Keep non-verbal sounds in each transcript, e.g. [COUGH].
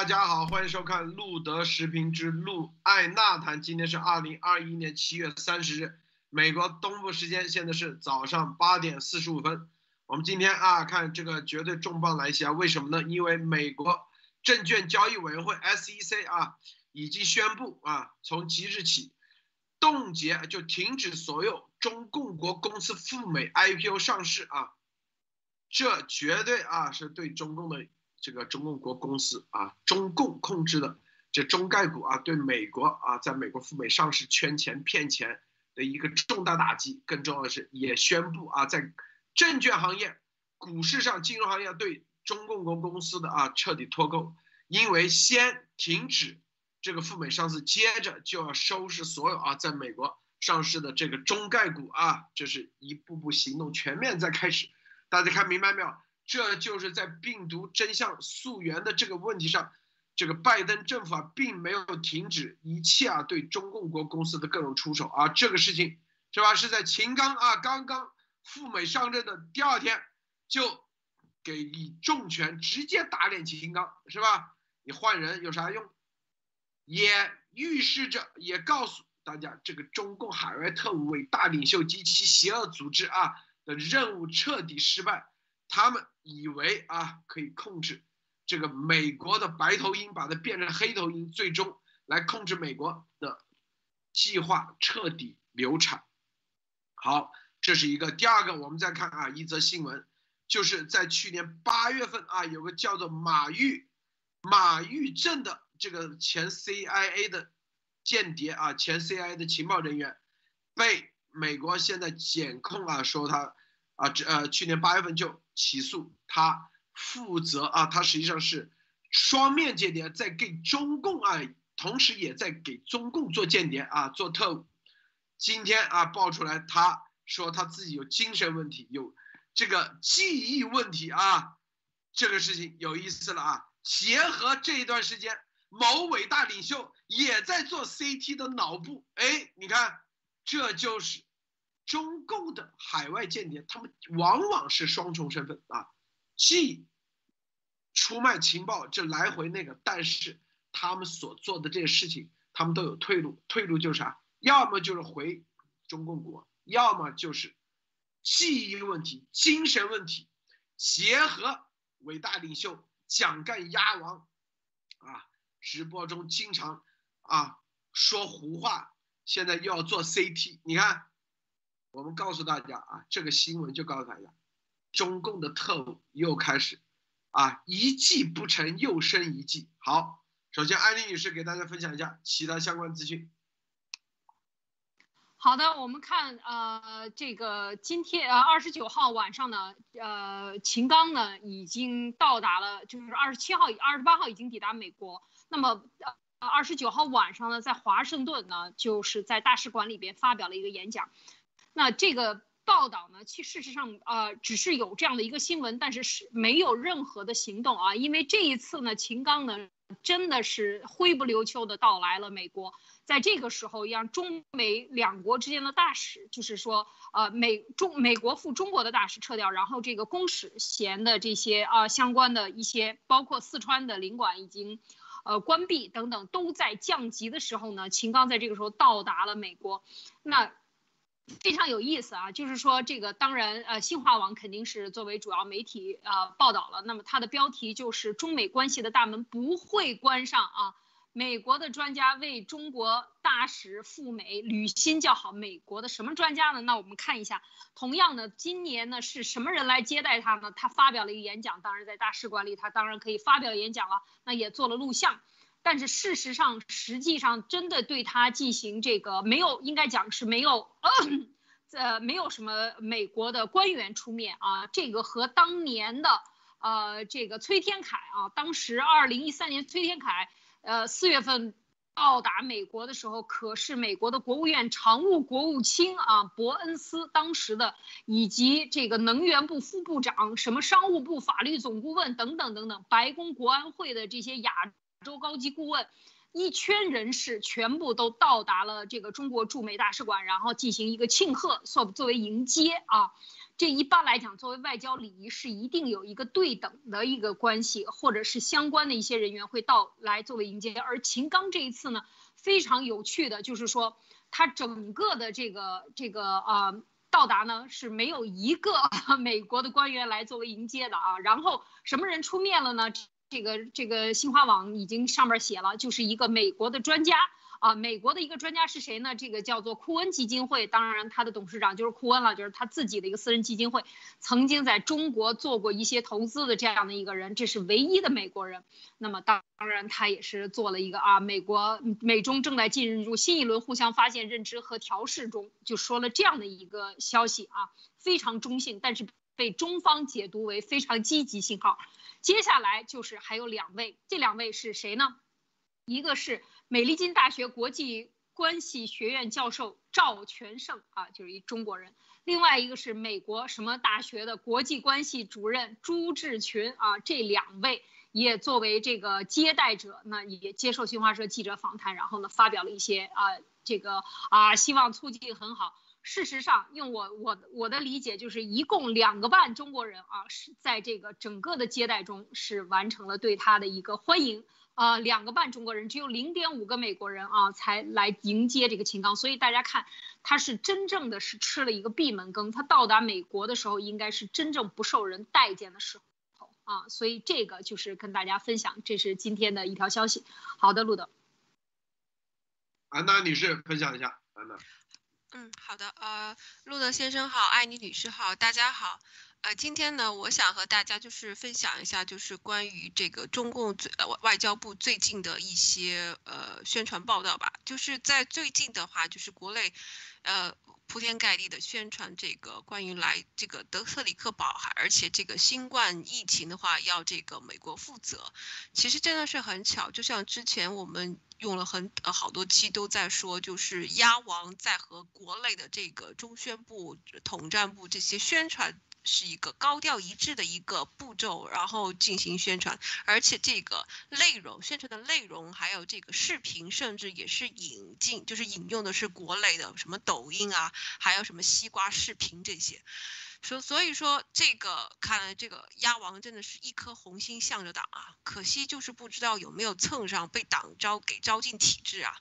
大家好，欢迎收看路德时评之路爱纳谈。今天是二零二一年七月三十日，美国东部时间现在是早上八点四十五分。我们今天啊看这个绝对重磅来袭啊，为什么呢？因为美国证券交易委员会 SEC 啊已经宣布啊，从即日起冻结就停止所有中共国公司赴美 IPO 上市啊，这绝对啊是对中共的。这个中共国公司啊，中共控制的这中概股啊，对美国啊，在美国赴美上市圈钱骗钱的一个重大打击。更重要的是，也宣布啊，在证券行业、股市上、金融行业对中共国公司的啊彻底脱钩，因为先停止这个赴美上市，接着就要收拾所有啊在美国上市的这个中概股啊，这是一步步行动全面在开始。大家看明白没有？这就是在病毒真相溯源的这个问题上，这个拜登政府啊，并没有停止一切啊对中共国公司的各种出手啊，这个事情是吧？是在秦刚啊刚刚赴美上任的第二天，就给以重拳直接打脸秦刚是吧？你换人有啥用？也预示着，也告诉大家，这个中共海外特务为大领袖及其邪恶组织啊的任务彻底失败。他们以为啊可以控制这个美国的白头鹰，把它变成黑头鹰，最终来控制美国的计划彻底流产。好，这是一个。第二个，我们再看啊一则新闻，就是在去年八月份啊，有个叫做马玉马玉镇的这个前 CIA 的间谍啊，前 CIA 的情报人员，被美国现在检控啊，说他。啊，这呃，去年八月份就起诉他负责啊，他实际上是双面间谍，在给中共啊，同时也在给中共做间谍啊，做特务。今天啊，爆出来他说他自己有精神问题，有这个记忆问题啊，这个事情有意思了啊。结合这一段时间，某伟大领袖也在做 CT 的脑部，哎，你看，这就是。中共的海外间谍，他们往往是双重身份啊，既出卖情报，这来回那个，但是他们所做的这些事情，他们都有退路，退路就是啥？要么就是回中共国，要么就是记忆问题、精神问题，结合伟大领袖蒋干鸭王啊，直播中经常啊说胡话，现在又要做 CT，你看。我们告诉大家啊，这个新闻就告诉大家，中共的特务又开始，啊，一计不成又生一计。好，首先安丽女士给大家分享一下其他相关资讯。好的，我们看呃，这个今天呃二十九号晚上呢，呃，秦刚呢已经到达了，就是二十七号、二十八号已经抵达美国。那么呃二十九号晚上呢，在华盛顿呢，就是在大使馆里边发表了一个演讲。那这个报道呢，其事实上，呃，只是有这样的一个新闻，但是是没有任何的行动啊。因为这一次呢，秦刚呢真的是灰不溜秋的到来了美国，在这个时候，让中美两国之间的大使，就是说，呃，美中美国赴中国的大使撤掉，然后这个公使衔的这些啊相关的一些，包括四川的领馆已经，呃，关闭等等，都在降级的时候呢，秦刚在这个时候到达了美国，那。非常有意思啊，就是说这个当然呃，新华网肯定是作为主要媒体呃报道了。那么它的标题就是中美关系的大门不会关上啊。美国的专家为中国大使赴美履新叫好。美国的什么专家呢？那我们看一下，同样的今年呢是什么人来接待他呢？他发表了一个演讲，当然在大使馆里，他当然可以发表演讲了。那也做了录像。但是事实上，实际上真的对他进行这个没有，应该讲是没有，[CLEARS THROAT] 呃，没有什么美国的官员出面啊。这个和当年的，呃，这个崔天凯啊，当时二零一三年崔天凯，呃，四月份到达美国的时候，可是美国的国务院常务国务卿啊，伯恩斯当时的，以及这个能源部副部长、什么商务部法律总顾问等等等等，白宫国安会的这些亚。州高级顾问，一圈人士全部都到达了这个中国驻美大使馆，然后进行一个庆贺，作作为迎接啊。这一般来讲，作为外交礼仪是一定有一个对等的一个关系，或者是相关的一些人员会到来作为迎接。而秦刚这一次呢，非常有趣的就是说，他整个的这个这个啊到达呢是没有一个 [LAUGHS] 美国的官员来作为迎接的啊。然后什么人出面了呢？这个这个新华网已经上面写了，就是一个美国的专家。啊，美国的一个专家是谁呢？这个叫做库恩基金会，当然他的董事长就是库恩了，就是他自己的一个私人基金会，曾经在中国做过一些投资的这样的一个人，这是唯一的美国人。那么当然他也是做了一个啊，美国美中正在进入新一轮互相发现、认知和调试中，就说了这样的一个消息啊，非常中性，但是被中方解读为非常积极信号。接下来就是还有两位，这两位是谁呢？一个是。美利坚大学国际关系学院教授赵全胜啊，就是一中国人。另外一个是美国什么大学的国际关系主任朱志群啊，这两位也作为这个接待者，那也接受新华社记者访谈，然后呢发表了一些啊这个啊希望促进很好。事实上，用我我我的理解，就是一共两个半中国人啊是在这个整个的接待中是完成了对他的一个欢迎。啊，两个半中国人，只有零点五个美国人啊，才来迎接这个秦刚。所以大家看，他是真正的是吃了一个闭门羹。他到达美国的时候，应该是真正不受人待见的时候啊。所以这个就是跟大家分享，这是今天的一条消息。好的，路德。安娜女士分享一下，安娜。嗯，好的，呃，路德先生好，艾妮女士好，大家好。呃，今天呢，我想和大家就是分享一下，就是关于这个中共最呃外交部最近的一些呃宣传报道吧。就是在最近的话，就是国内，呃铺天盖地的宣传这个关于来这个德克里克堡，而且这个新冠疫情的话要这个美国负责。其实真的是很巧，就像之前我们用了很呃好多期都在说，就是鸭王在和国内的这个中宣部、统战部这些宣传。是一个高调一致的一个步骤，然后进行宣传，而且这个内容宣传的内容，还有这个视频，甚至也是引进，就是引用的是国内的什么抖音啊，还有什么西瓜视频这些，说所以说这个看来这个鸭王真的是一颗红心向着党啊，可惜就是不知道有没有蹭上被党招给招进体制啊。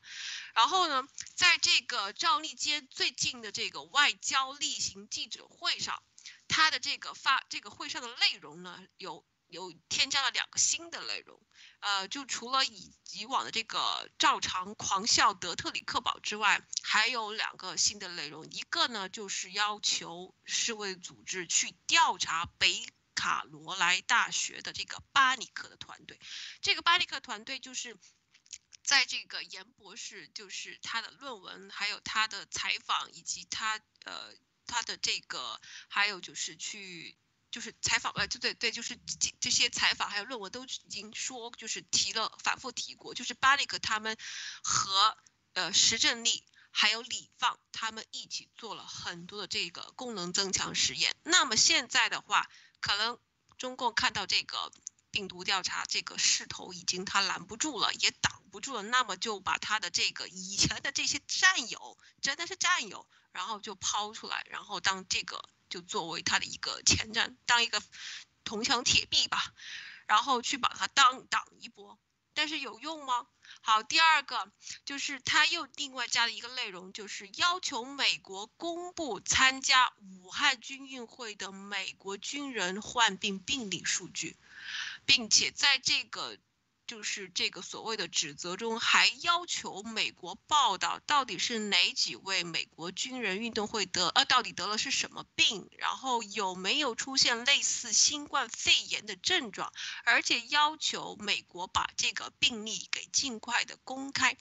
然后呢，在这个赵立坚最近的这个外交例行记者会上。他的这个发这个会上的内容呢，有有添加了两个新的内容，呃，就除了以以往的这个照常狂笑德特里克堡之外，还有两个新的内容，一个呢就是要求世卫组织去调查北卡罗来大学的这个巴尼克的团队，这个巴尼克团队就是在这个严博士就是他的论文，还有他的采访以及他呃。他的这个还有就是去就是采访呃，对对对，就是这这些采访还有论文都已经说就是提了反复提过，就是巴里克他们和呃石正丽还有李放他们一起做了很多的这个功能增强实验。那么现在的话，可能中共看到这个病毒调查这个势头已经他拦不住了，也挡不住了，那么就把他的这个以前的这些战友，真的是战友。然后就抛出来，然后当这个就作为他的一个前瞻，当一个铜墙铁壁吧，然后去把它当挡一波，但是有用吗？好，第二个就是他又另外加了一个内容，就是要求美国公布参加武汉军运会的美国军人患病病例数据，并且在这个。就是这个所谓的指责中，还要求美国报道到底是哪几位美国军人运动会得，呃，到底得了是什么病，然后有没有出现类似新冠肺炎的症状，而且要求美国把这个病例给尽快的公开。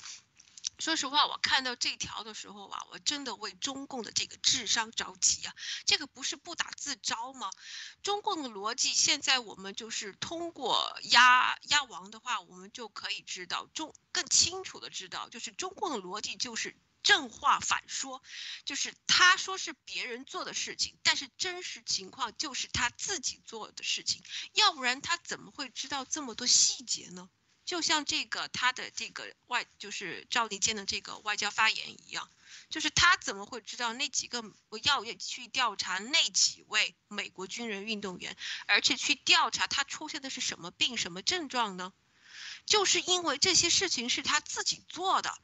说实话，我看到这条的时候啊，我真的为中共的这个智商着急啊！这个不是不打自招吗？中共的逻辑，现在我们就是通过压压王的话，我们就可以知道中更清楚的知道，就是中共的逻辑就是正话反说，就是他说是别人做的事情，但是真实情况就是他自己做的事情，要不然他怎么会知道这么多细节呢？就像这个他的这个外就是赵立坚的这个外交发言一样，就是他怎么会知道那几个我要去调查那几位美国军人运动员，而且去调查他出现的是什么病什么症状呢？就是因为这些事情是他自己做的，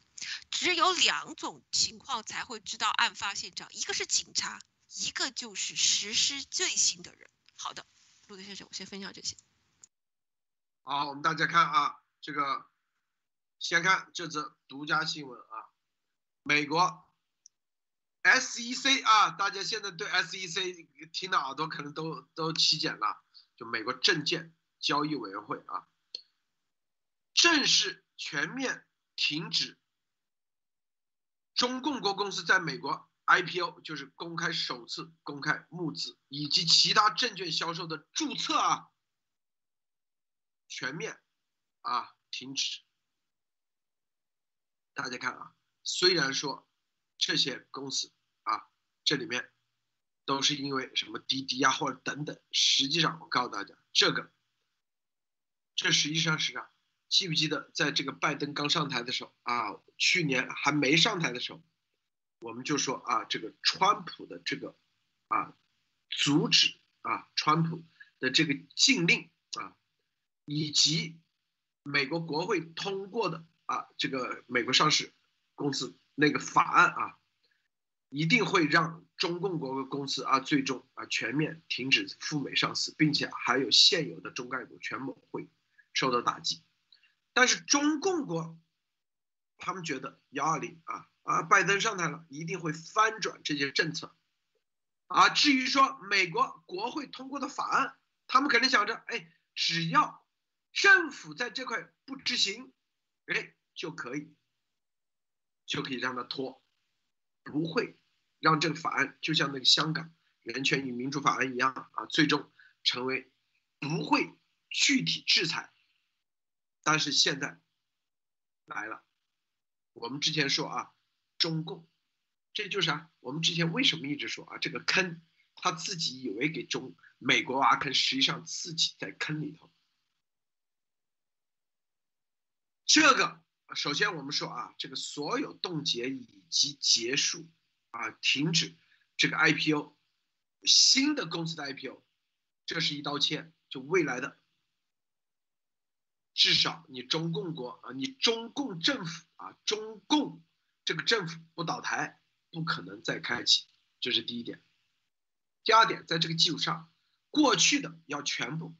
只有两种情况才会知道案发现场，一个是警察，一个就是实施罪行的人。好的，陆德先生，我先分享这些。好，我们大家看啊，这个先看这则独家新闻啊，美国 SEC 啊，大家现在对 SEC 听的耳朵可能都都起茧了，就美国证券交易委员会啊。正式全面停止中共国公司在美国 IPO，就是公开首次公开募资以及其他证券销售的注册啊，全面啊停止。大家看啊，虽然说这些公司啊，这里面都是因为什么滴滴啊或者等等，实际上我告诉大家，这个这实际上是啥？记不记得，在这个拜登刚上台的时候啊，去年还没上台的时候，我们就说啊，这个川普的这个啊，阻止啊，川普的这个禁令啊，以及美国国会通过的啊，这个美国上市公司那个法案啊，一定会让中共国公司啊，最终啊全面停止赴美上市，并且还有现有的中概股全部会受到打击。但是中共国，他们觉得幺二零啊啊，拜登上台了，一定会翻转这些政策，啊，至于说美国国会通过的法案，他们肯定想着，哎，只要政府在这块不执行，哎，就可以，就可以让他拖，不会让这个法案就像那个香港人权与民主法案一样啊，最终成为不会具体制裁。但是现在来了，我们之前说啊，中共，这就是啊，我们之前为什么一直说啊，这个坑，他自己以为给中美国挖坑，实际上自己在坑里头。这个首先我们说啊，这个所有冻结以及结束啊，停止这个 IPO，新的公司的 IPO，这是一刀切，就未来的。至少你中共国啊，你中共政府啊，中共这个政府不倒台，不可能再开启，这是第一点。第二点，在这个基础上，过去的要全部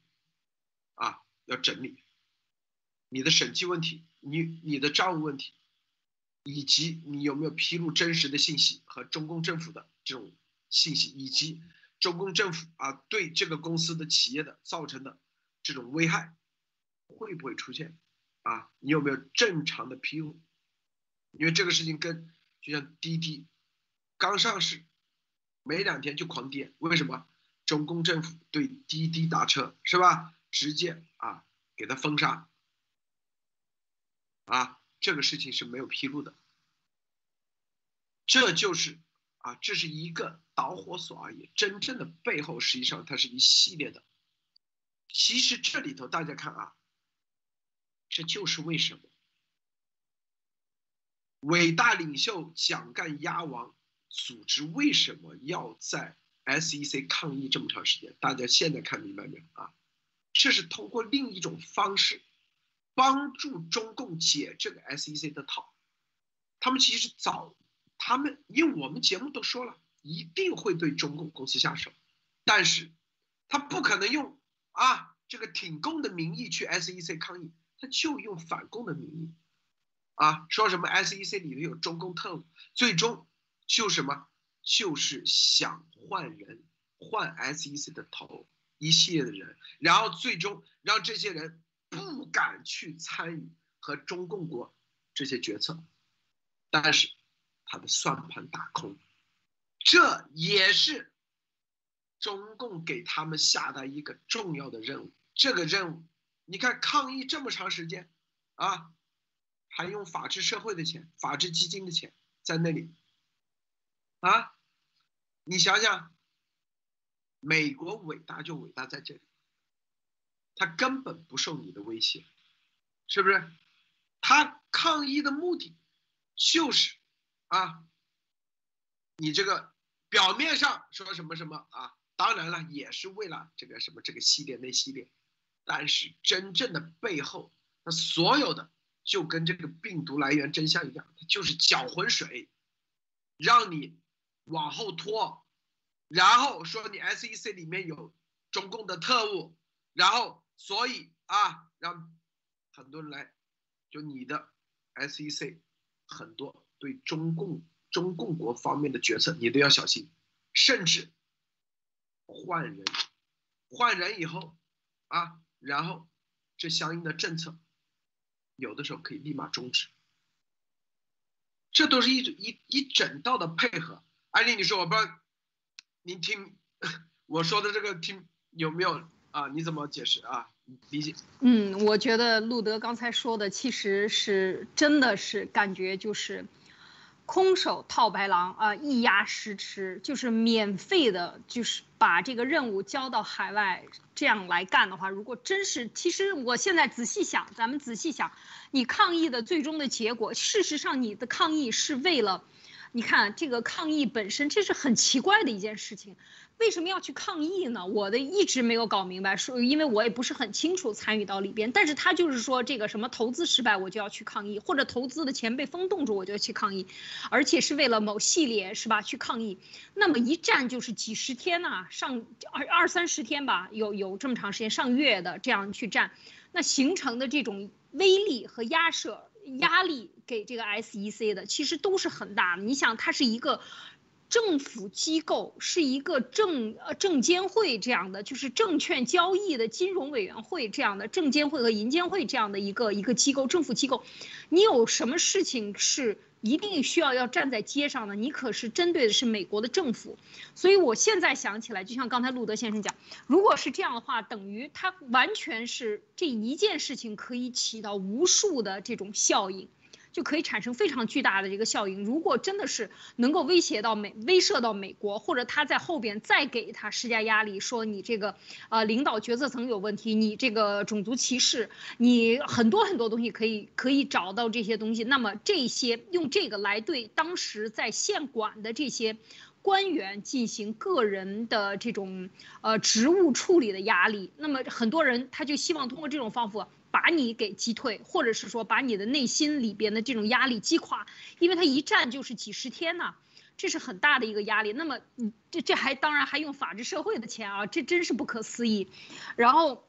啊要整理，你的审计问题，你你的账务问题，以及你有没有披露真实的信息和中共政府的这种信息，以及中共政府啊对这个公司的企业的造成的这种危害。会不会出现？啊，你有没有正常的披露？因为这个事情跟就像滴滴刚上市没两天就狂跌，为什么？中共政府对滴滴打车是吧？直接啊给他封杀。啊，这个事情是没有披露的。这就是啊，这是一个导火索而已。真正的背后实际上它是一系列的。其实这里头大家看啊。这就是为什么伟大领袖蒋干鸭王组织为什么要在 SEC 抗议这么长时间？大家现在看明白没有啊？这是通过另一种方式帮助中共解这个 SEC 的套。他们其实早，他们因为我们节目都说了，一定会对中共公司下手，但是他不可能用啊这个挺共的名义去 SEC 抗议。他就用反共的名义，啊，说什么 SEC 里面有中共特务，最终就什么，就是想换人，换 SEC 的头，一系列的人，然后最终让这些人不敢去参与和中共国这些决策，但是他的算盘打空，这也是中共给他们下的一个重要的任务，这个任务。你看抗议这么长时间，啊，还用法治社会的钱、法治基金的钱在那里，啊，你想想，美国伟大就伟大在这里，他根本不受你的威胁，是不是？他抗议的目的就是啊，你这个表面上说什么什么啊，当然了，也是为了这个什么这个系列那系列，但是真正的背后，那所有的就跟这个病毒来源真相一样，就是搅浑水，让你往后拖，然后说你 SEC 里面有中共的特务，然后所以啊，让很多人来，就你的 SEC 很多对中共中共国方面的决策你都要小心，甚至换人，换人以后啊，然后这相应的政策有的时候可以立马终止，这都是一一一整道的配合。艾丽，你说我不知道，您听 [LAUGHS] 我说的这个听有没有啊？你怎么解释啊？理解？嗯，我觉得路德刚才说的其实是真的是感觉就是空手套白狼啊，一鸭十吃，就是免费的，就是把这个任务交到海外这样来干的话，如果真是，其实我现在仔细想，咱们仔细想，你抗议的最终的结果，事实上你的抗议是为了。你看这个抗议本身，这是很奇怪的一件事情，为什么要去抗议呢？我的一直没有搞明白，说因为我也不是很清楚参与到里边，但是他就是说这个什么投资失败我就要去抗议，或者投资的钱被风冻住我就要去抗议，而且是为了某系列是吧去抗议，那么一站就是几十天呐，上二二三十天吧，有有这么长时间上月的这样去站，那形成的这种威力和压慑。压力给这个 SEC 的其实都是很大的。你想，它是一个政府机构，是一个证呃证监会这样的，就是证券交易的金融委员会这样的证监会和银监会这样的一个一个机构，政府机构。你有什么事情是？一定需要要站在街上的，你可是针对的是美国的政府，所以我现在想起来，就像刚才路德先生讲，如果是这样的话，等于他完全是这一件事情可以起到无数的这种效应。就可以产生非常巨大的这个效应。如果真的是能够威胁到美、威慑到美国，或者他在后边再给他施加压力，说你这个呃领导决策层有问题，你这个种族歧视，你很多很多东西可以可以找到这些东西。那么这些用这个来对当时在县管的这些官员进行个人的这种呃职务处理的压力，那么很多人他就希望通过这种方法。把你给击退，或者是说把你的内心里边的这种压力击垮，因为他一站就是几十天呐，这是很大的一个压力。那么，这这还当然还用法治社会的钱啊，这真是不可思议。然后。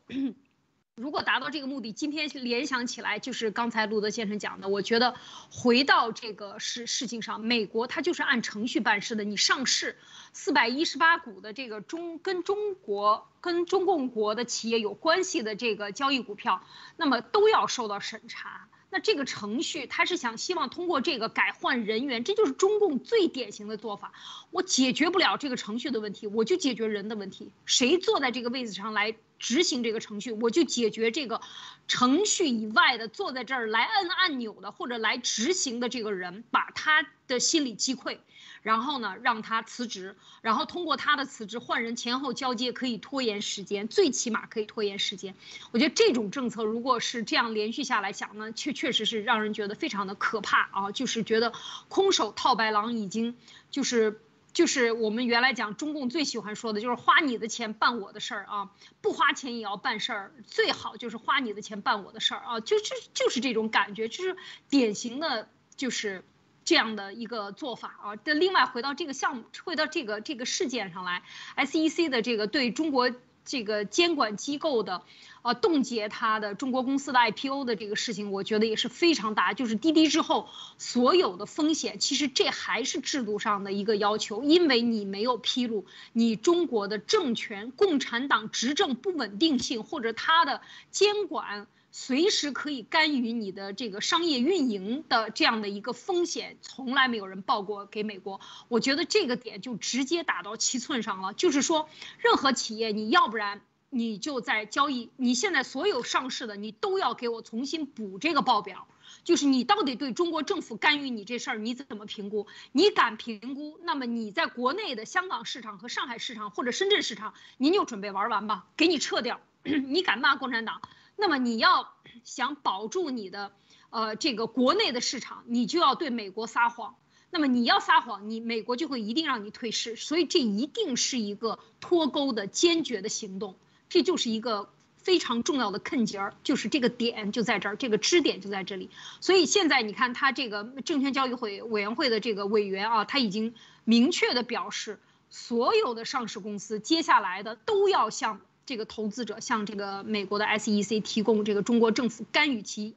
如果达到这个目的，今天联想起来就是刚才路德先生讲的，我觉得回到这个事事情上，美国它就是按程序办事的。你上市四百一十八股的这个中跟中国跟中共国的企业有关系的这个交易股票，那么都要受到审查。那这个程序，他是想希望通过这个改换人员，这就是中共最典型的做法。我解决不了这个程序的问题，我就解决人的问题。谁坐在这个位子上来执行这个程序，我就解决这个程序以外的坐在这儿来摁按钮的或者来执行的这个人，把他的心理击溃。然后呢，让他辞职，然后通过他的辞职换人前后交接，可以拖延时间，最起码可以拖延时间。我觉得这种政策如果是这样连续下来想呢，确确实是让人觉得非常的可怕啊，就是觉得空手套白狼已经就是就是我们原来讲中共最喜欢说的就是花你的钱办我的事儿啊，不花钱也要办事儿，最好就是花你的钱办我的事儿啊，就是就是这种感觉，就是典型的就是。这样的一个做法啊，这另外回到这个项目，回到这个这个事件上来，SEC 的这个对中国这个监管机构的，呃，冻结它的中国公司的 IPO 的这个事情，我觉得也是非常大。就是滴滴之后所有的风险，其实这还是制度上的一个要求，因为你没有披露你中国的政权、共产党执政不稳定性或者它的监管。随时可以干预你的这个商业运营的这样的一个风险，从来没有人报过给美国。我觉得这个点就直接打到七寸上了，就是说，任何企业你要不然你就在交易，你现在所有上市的你都要给我重新补这个报表，就是你到底对中国政府干预你这事儿你怎么评估？你敢评估，那么你在国内的香港市场和上海市场或者深圳市场，您就准备玩完吧，给你撤掉。[CLEARS THROAT] 你敢骂共产党？那么你要想保住你的呃这个国内的市场，你就要对美国撒谎。那么你要撒谎，你美国就会一定让你退市。所以这一定是一个脱钩的坚决的行动，这就是一个。非常重要的坑节儿，就是这个点就在这儿，这个支点就在这里。所以现在你看，他这个证券交易会委员会的这个委员啊，他已经明确的表示，所有的上市公司接下来的都要向这个投资者，向这个美国的 SEC 提供这个中国政府干预期。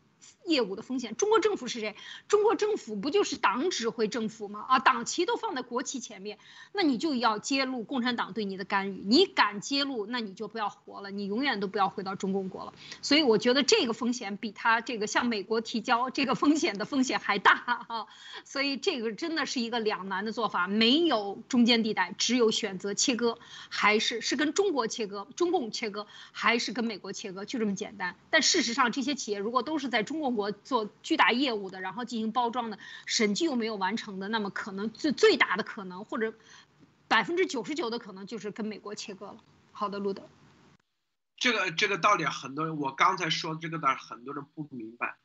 业务的风险，中国政府是谁？中国政府不就是党指挥政府吗？啊，党旗都放在国旗前面，那你就要揭露共产党对你的干预。你敢揭露，那你就不要活了，你永远都不要回到中共国了。所以我觉得这个风险比他这个向美国提交这个风险的风险还大啊。[LAUGHS] 所以这个真的是一个两难的做法，没有中间地带，只有选择切割，还是是跟中国切割，中共切割，还是跟美国切割，就这么简单。但事实上，这些企业如果都是在中国。国做巨大业务的，然后进行包装的，审计又没有完成的，那么可能最最大的可能，或者百分之九十九的可能就是跟美国切割了。好的，路德，这个这个道理很多人，我刚才说这个的很多人不明白，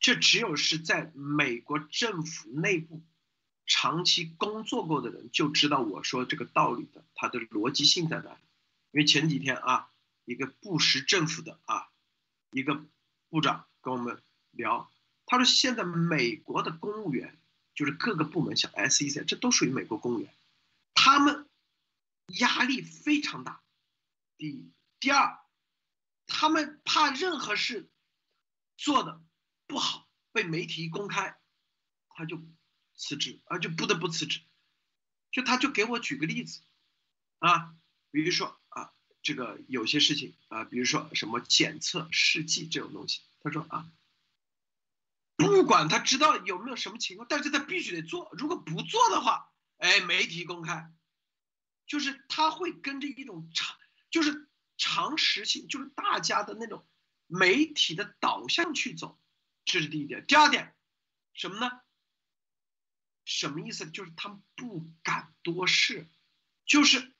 这只有是在美国政府内部长期工作过的人就知道我说这个道理的，它的逻辑性在哪里。因为前几天啊，一个布什政府的啊一个部长跟我们。聊，他说现在美国的公务员，就是各个部门像 SEC，这都属于美国公务员，他们压力非常大。第一，第二，他们怕任何事做的不好被媒体公开，他就辞职啊，就不得不辞职。就他就给我举个例子，啊，比如说啊，这个有些事情啊，比如说什么检测试剂这种东西，他说啊。不管他知道有没有什么情况，但是他必须得做。如果不做的话，哎，媒体公开，就是他会跟着一种常，就是常识性，就是大家的那种媒体的导向去走，这是第一点。第二点，什么呢？什么意思？就是他们不敢多事，就是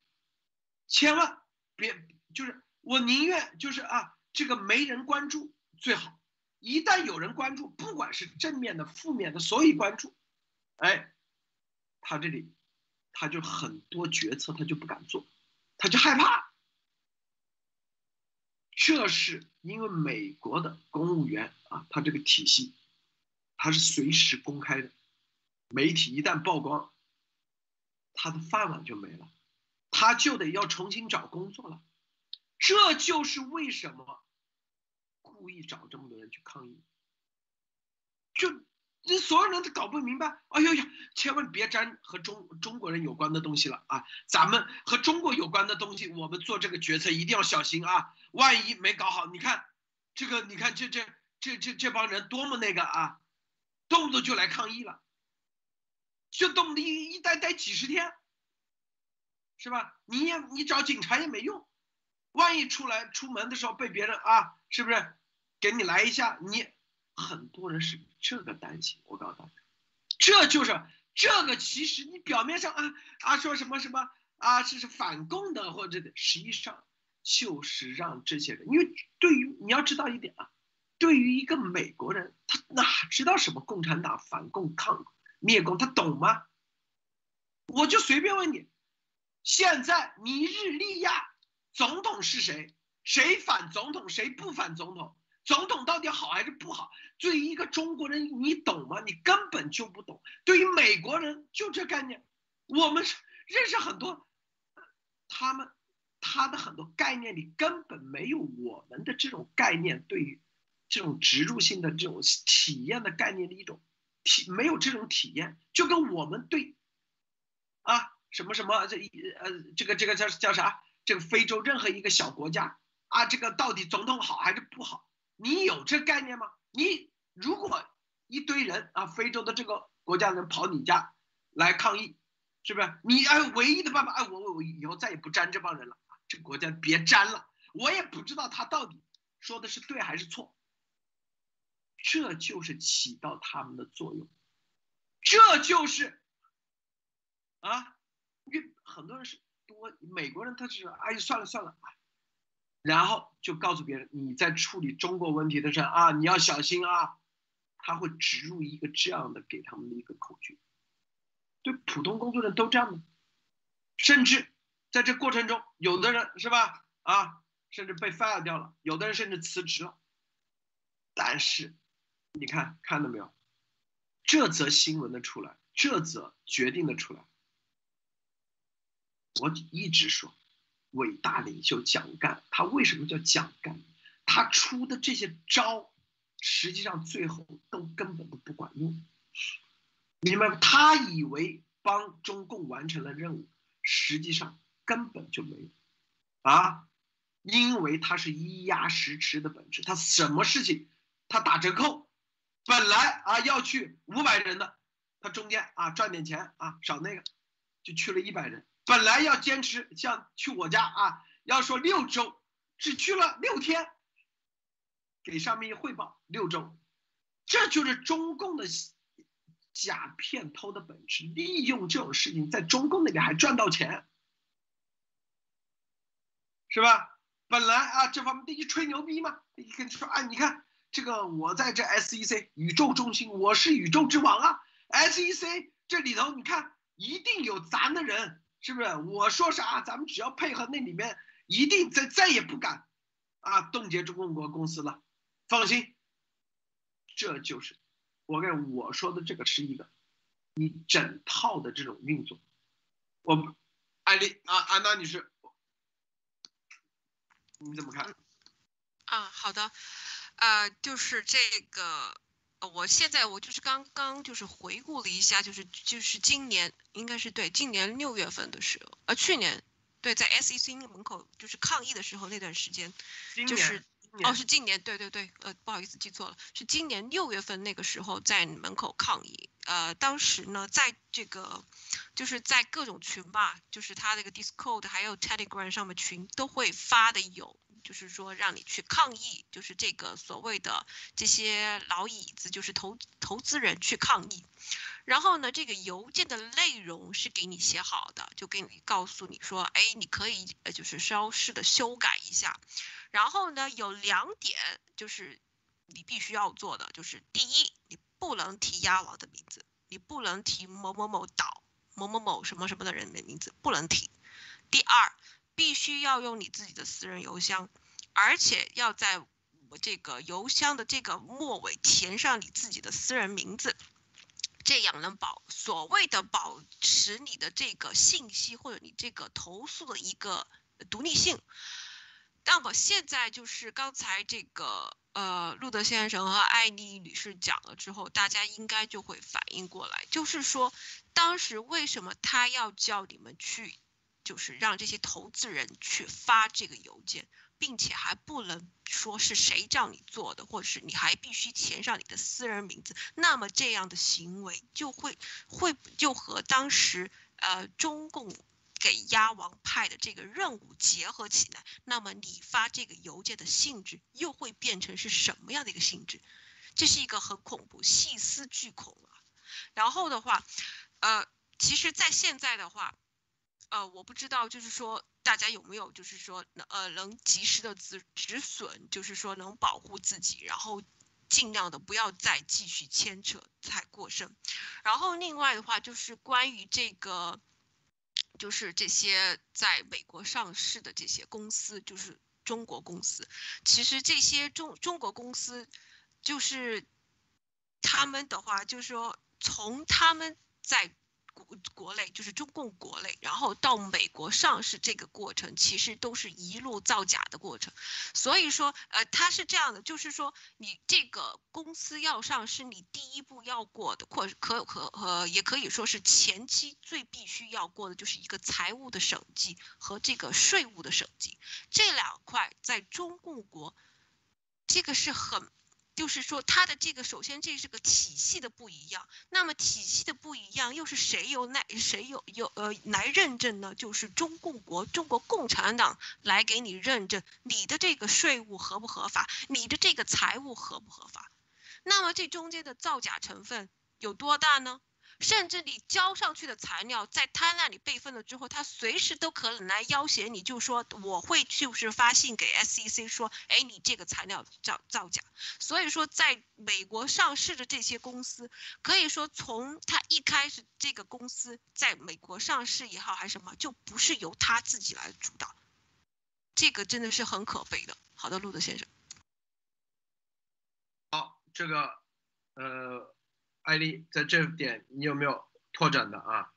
千万别，就是我宁愿就是啊，这个没人关注最好。一旦有人关注，不管是正面的、负面的，所以关注，哎，他这里他就很多决策他就不敢做，他就害怕。这是因为美国的公务员啊，他这个体系，他是随时公开的，媒体一旦曝光，他的饭碗就没了，他就得要重新找工作了。这就是为什么。故意找这么多人去抗议，就这所有人都搞不明白。哎呦呀，千万别沾和中中国人有关的东西了啊！咱们和中国有关的东西，我们做这个决策一定要小心啊！万一没搞好，你看这个，你看这这这这这帮人多么那个啊，动不动就来抗议了，就动不动一一待待几十天，是吧？你也你找警察也没用，万一出来出门的时候被别人啊，是不是？给你来一下，你很多人是这个担心。我告诉大家，这就是这个。其实你表面上啊啊说什么什么啊，这是反共的或者的，实际上就是让这些人，因为对于你要知道一点啊，对于一个美国人，他哪知道什么共产党反共抗灭共，他懂吗？我就随便问你，现在尼日利亚总统是谁？谁反总统？谁不反总统？总统到底好还是不好？对于一个中国人，你懂吗？你根本就不懂。对于美国人，就这概念。我们认识很多，他们他的很多概念里根本没有我们的这种概念。对于这种植入性的这种体验的概念的一种体，没有这种体验，就跟我们对啊什么什么这一呃这个这个叫叫啥？这个非洲任何一个小国家啊，这个到底总统好还是不好？你有这概念吗？你如果一堆人啊，非洲的这个国家人跑你家来抗议，是不是？你哎，唯一的办法哎，我我我以后再也不沾这帮人了，这国家别沾了。我也不知道他到底说的是对还是错。这就是起到他们的作用，这就是啊，因为很多人是多美国人，他是哎算了算了啊，然后就告诉别人你在处理中国问题的时候啊，你要小心啊，他会植入一个这样的给他们的一个口诀，对普通工作人都这样的，甚至在这过程中，有的人是吧？啊，甚至被 fire 掉了，有的人甚至辞职了，但是你看看到没有，这则新闻的出来，这则决定的出来，我一直说。伟大领袖蒋干，他为什么叫蒋干？他出的这些招，实际上最后都根本都不管用。明白吗？他以为帮中共完成了任务，实际上根本就没有啊！因为他是一压实持的本质，他什么事情他打折扣，本来啊要去五百人的，他中间啊赚点钱啊少那个，就去了一百人。本来要坚持像去我家啊，要说六周，只去了六天，给上面一汇报六周，这就是中共的假骗偷的本质，利用这种事情在中共那边还赚到钱，是吧？本来啊这方面得去吹牛逼嘛，你跟你说啊，你看这个我在这 SEC 宇宙中心，我是宇宙之王啊，SEC 这里头你看一定有咱的人。是不是我说啥，咱们只要配合那里面，一定再再也不敢，啊，冻结中国公司了，放心，这就是我跟我说的这个是一个一整套的这种运作。我，艾丽啊，安娜女士，你怎么看？啊，好的，呃，就是这个。我现在我就是刚刚就是回顾了一下，就是就是今年应该是对今年六月份的时候，呃去年对在 SEC 门口就是抗议的时候那段时间，就是哦是今年对对对呃不好意思记错了是今年六月份那个时候在门口抗议，呃当时呢在这个就是在各种群吧，就是他那个 Discord 还有 Telegram 上面群都会发的有。就是说，让你去抗议，就是这个所谓的这些老椅子，就是投投资人去抗议。然后呢，这个邮件的内容是给你写好的，就给你告诉你说，哎，你可以呃，就是稍事的修改一下。然后呢，有两点就是你必须要做的，就是第一，你不能提鸭王的名字，你不能提某某某岛、某某某什么什么的人的名字，不能提。第二。必须要用你自己的私人邮箱，而且要在我这个邮箱的这个末尾填上你自己的私人名字，这样能保所谓的保持你的这个信息或者你这个投诉的一个独立性。那么现在就是刚才这个呃路德先生和艾丽女士讲了之后，大家应该就会反应过来，就是说当时为什么他要叫你们去。就是让这些投资人去发这个邮件，并且还不能说是谁叫你做的，或者是你还必须填上你的私人名字。那么这样的行为就会会就和当时呃中共给鸭王派的这个任务结合起来，那么你发这个邮件的性质又会变成是什么样的一个性质？这是一个很恐怖、细思巨恐啊。然后的话，呃，其实，在现在的话。呃，我不知道，就是说大家有没有，就是说能，呃，能及时的止止损，就是说能保护自己，然后尽量的不要再继续牵扯太过深。然后另外的话，就是关于这个，就是这些在美国上市的这些公司，就是中国公司，其实这些中中国公司，就是他们的话，就是说从他们在。国国内就是中共国内，然后到美国上市这个过程，其实都是一路造假的过程。所以说，呃，它是这样的，就是说，你这个公司要上市，你第一步要过的，或可可呃，也可以说是前期最必须要过的，就是一个财务的审计和这个税务的审计。这两块在中共国，这个是很。就是说，它的这个首先这是个体系的不一样，那么体系的不一样，又是谁有来谁有有呃来认证呢？就是中共国中国共产党来给你认证你的这个税务合不合法，你的这个财务合不合法？那么这中间的造假成分有多大呢？甚至你交上去的材料在他那里备份了之后，他随时都可能来要挟你，就说我会就是发信给 SEC 说，哎，你这个材料造造假。所以说，在美国上市的这些公司，可以说从他一开始这个公司在美国上市也好还是什么，就不是由他自己来主导，这个真的是很可悲的。好的，路德先生。好，这个，呃。艾丽，在这点你有没有拓展的啊？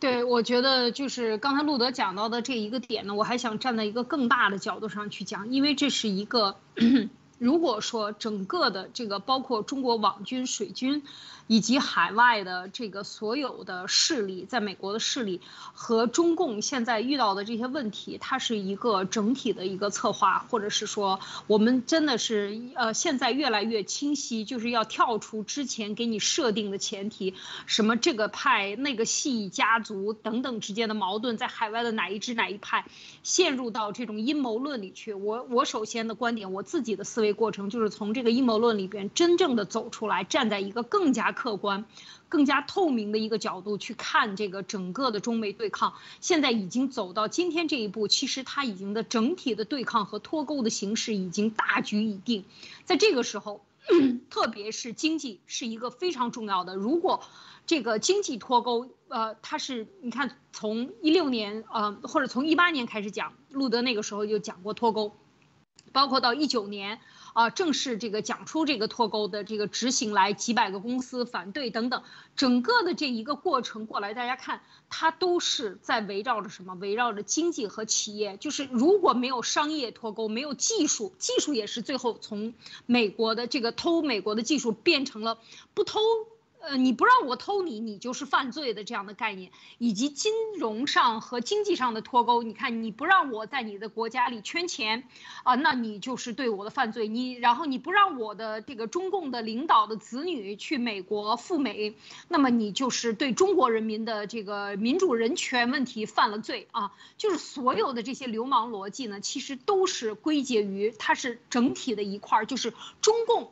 对，我觉得就是刚才路德讲到的这一个点呢，我还想站在一个更大的角度上去讲，因为这是一个。[CLEARS THROAT] 如果说整个的这个包括中国网军、水军，以及海外的这个所有的势力，在美国的势力和中共现在遇到的这些问题，它是一个整体的一个策划，或者是说我们真的是呃现在越来越清晰，就是要跳出之前给你设定的前提，什么这个派那个系家族等等之间的矛盾，在海外的哪一支哪一派陷入到这种阴谋论里去。我我首先的观点，我自己的思维。过程就是从这个阴谋论里边真正的走出来，站在一个更加客观、更加透明的一个角度去看这个整个的中美对抗。现在已经走到今天这一步，其实它已经的整体的对抗和脱钩的形式已经大局已定。在这个时候，[CLEARS THROAT] 特别是经济是一个非常重要的。如果这个经济脱钩，呃，它是你看从一六年呃或者从一八年开始讲，路德那个时候就讲过脱钩，包括到一九年。啊，正式这个讲出这个脱钩的这个执行来，几百个公司反对等等，整个的这一个过程过来，大家看，它都是在围绕着什么？围绕着经济和企业。就是如果没有商业脱钩，没有技术，技术也是最后从美国的这个偷美国的技术变成了不偷。呃，你不让我偷你，你就是犯罪的这样的概念，以及金融上和经济上的脱钩。你看，你不让我在你的国家里圈钱，啊，那你就是对我的犯罪。你然后你不让我的这个中共的领导的子女去美国赴美，那么你就是对中国人民的这个民主人权问题犯了罪啊。就是所有的这些流氓逻辑呢，其实都是归结于它是整体的一块，就是中共。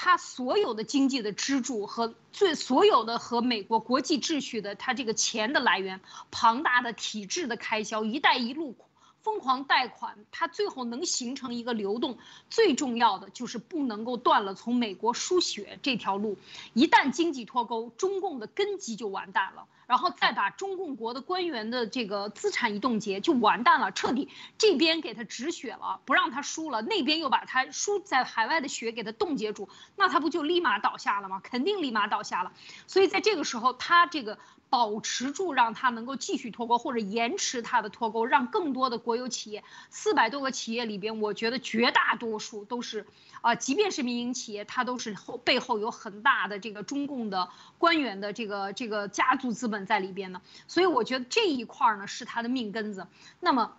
他所有的经济的支柱和最所有的和美国国际秩序的他这个钱的来源，庞大的体制的开销，一带一路疯狂贷款，它最后能形成一个流动，最重要的就是不能够断了从美国输血这条路，一旦经济脱钩，中共的根基就完蛋了。然后再把中共国的官员的这个资产一冻结，就完蛋了，彻底这边给他止血了，不让他输了，那边又把他输在海外的血给他冻结住，那他不就立马倒下了吗？肯定立马倒下了。所以在这个时候，他这个。保持住，让它能够继续脱钩，或者延迟它的脱钩，让更多的国有企业，四百多个企业里边，我觉得绝大多数都是，啊，即便是民营企业，它都是后背后有很大的这个中共的官员的这个这个家族资本在里边呢。所以我觉得这一块呢是它的命根子。那么，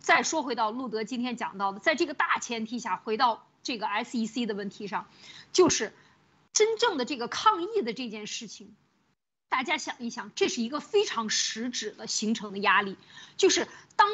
再说回到路德今天讲到的，在这个大前提下，回到这个 SEC 的问题上，就是真正的这个抗议的这件事情。大家想一想，这是一个非常实质的形成的压力，就是当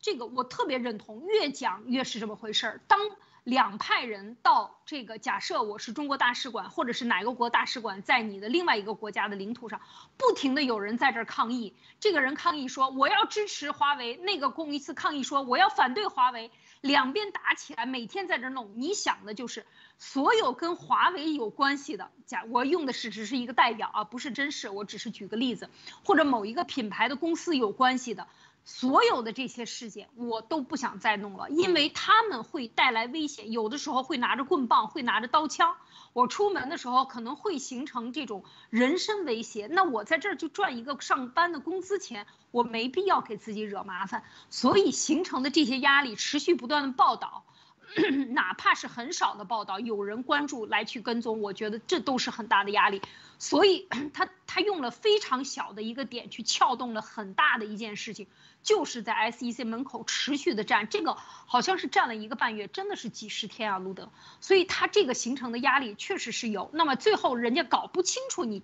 这个我特别认同，越讲越是这么回事儿。当两派人到这个，假设我是中国大使馆，或者是哪个国大使馆在你的另外一个国家的领土上，不停的有人在这儿抗议，这个人抗议说我要支持华为，那个公司抗议说我要反对华为，两边打起来，每天在这弄，你想的就是。所有跟华为有关系的，假我用的是只是一个代表啊，不是真实，我只是举个例子，或者某一个品牌的公司有关系的，所有的这些事件我都不想再弄了，因为他们会带来危险，有的时候会拿着棍棒，会拿着刀枪，我出门的时候可能会形成这种人身威胁，那我在这儿就赚一个上班的工资钱，我没必要给自己惹麻烦，所以形成的这些压力，持续不断的报道。[CLEARS THROAT] 哪怕是很少的报道，有人关注来去跟踪，我觉得这都是很大的压力。所以 [CLEARS THROAT] 他他用了非常小的一个点去撬动了很大的一件事情，就是在 SEC 门口持续的站，这个好像是站了一个半月，真的是几十天啊，路德。所以他这个形成的压力确实是有。那么最后人家搞不清楚你。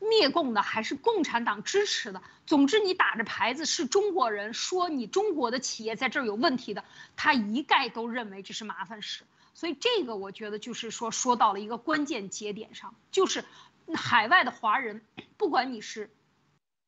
灭共的还是共产党支持的，总之你打着牌子是中国人，说你中国的企业在这儿有问题的，他一概都认为这是麻烦事。所以这个我觉得就是说说到了一个关键节点上，就是海外的华人，不管你是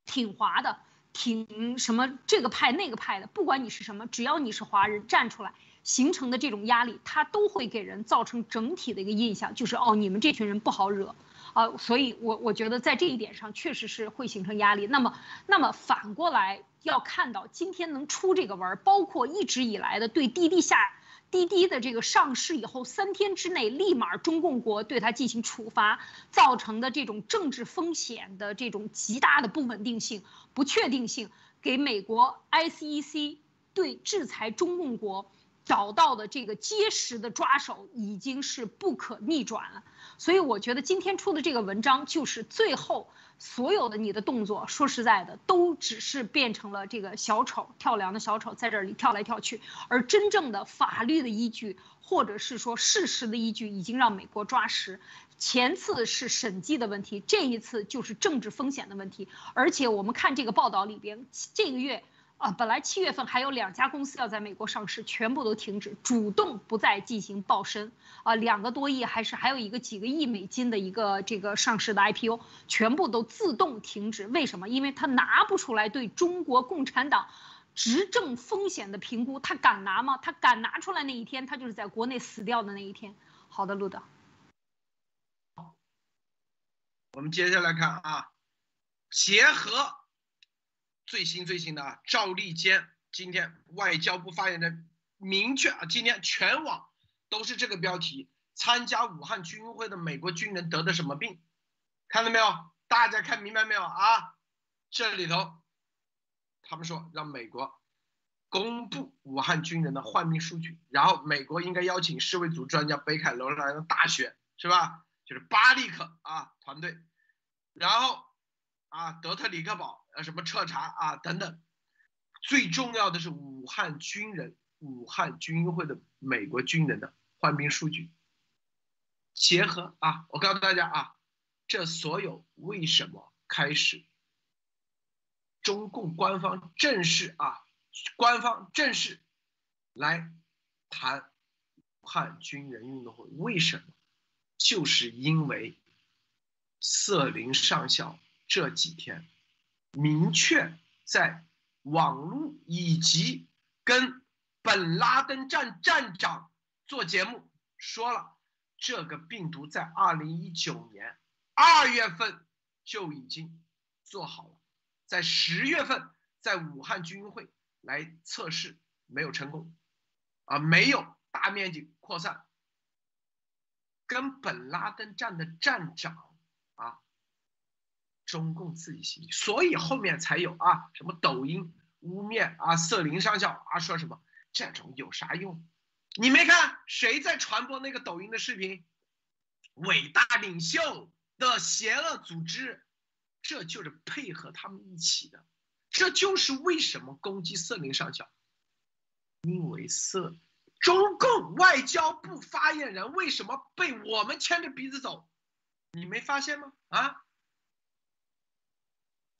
挺华的。挺什么这个派那个派的，不管你是什么，只要你是华人站出来形成的这种压力，它都会给人造成整体的一个印象，就是哦，你们这群人不好惹，啊，所以我我觉得在这一点上确实是会形成压力。那么，那么反过来要看到今天能出这个文，包括一直以来的对滴滴下。滴滴的这个上市以后，三天之内立马中共国对它进行处罚，造成的这种政治风险的这种极大的不稳定性、不确定性，给美国 SEC 对制裁中共国找到的这个结实的抓手已经是不可逆转了。所以我觉得今天出的这个文章就是最后。所有的你的动作，说实在的，都只是变成了这个小丑跳梁的小丑，在这里跳来跳去，而真正的法律的依据，或者是说事实的依据，已经让美国抓实。前次是审计的问题，这一次就是政治风险的问题。而且我们看这个报道里边，这个月。啊，本来七月份还有两家公司要在美国上市，全部都停止，主动不再进行报申。啊，两个多亿还是还有一个几个亿美金的一个这个上市的 IPO，全部都自动停止。为什么？因为他拿不出来对中国共产党执政风险的评估，他敢拿吗？他敢拿出来那一天，他就是在国内死掉的那一天。好的，路德。我们接下来看啊，协和。最新最新的啊，赵立坚今天外交部发言人明确啊，今天全网都是这个标题：参加武汉军运会的美国军人得的什么病？看到没有？大家看明白没有啊？这里头，他们说让美国公布武汉军人的患病数据，然后美国应该邀请世卫组专家北凯罗来纳大学是吧？就是巴利克啊团队，然后啊德特里克堡。呃，什么彻查啊等等，最重要的是武汉军人、武汉军运会的美国军人的患病数据，结合啊，我告诉大家啊，这所有为什么开始？中共官方正式啊，官方正式来谈武汉军人运动会，为什么？就是因为瑟林上校这几天。明确在网络以及跟本拉登站站长做节目说了，这个病毒在二零一九年二月份就已经做好了，在十月份在武汉军运会来测试没有成功，啊，没有大面积扩散，跟本拉登站的站长啊。中共自己心里，所以后面才有啊，什么抖音污蔑啊，瑟林上校啊，说什么这种有啥用？你没看谁在传播那个抖音的视频？伟大领袖的邪恶组织，这就是配合他们一起的，这就是为什么攻击瑟林上校，因为瑟中共外交部发言人为什么被我们牵着鼻子走？你没发现吗？啊？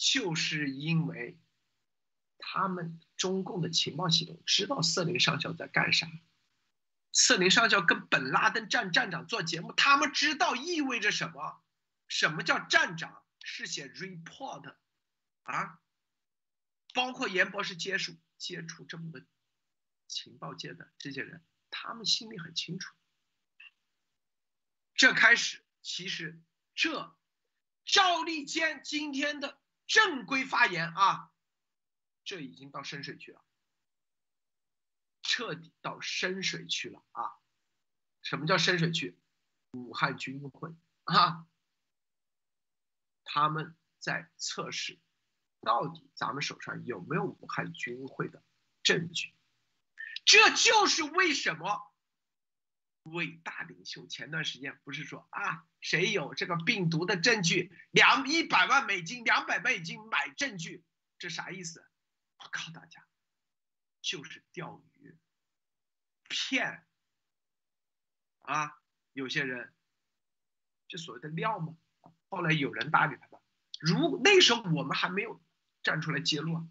就是因为他们中共的情报系统知道瑟林上校在干啥，瑟林上校跟本拉登站站长做节目，他们知道意味着什么？什么叫站长？是写 report 啊？包括严博士接触接触这么多情报界的这些人，他们心里很清楚。这开始，其实这赵立坚今天的。正规发言啊，这已经到深水区了，彻底到深水区了啊！什么叫深水区？武汉军运会啊，他们在测试，到底咱们手上有没有武汉军会的证据？这就是为什么。伟大领袖前段时间不是说啊，谁有这个病毒的证据，两一百万美金，两百万美金买证据，这啥意思？我告大家，就是钓鱼，骗啊！有些人这所谓的料嘛。后来有人打给他了，如那时候我们还没有站出来揭露啊，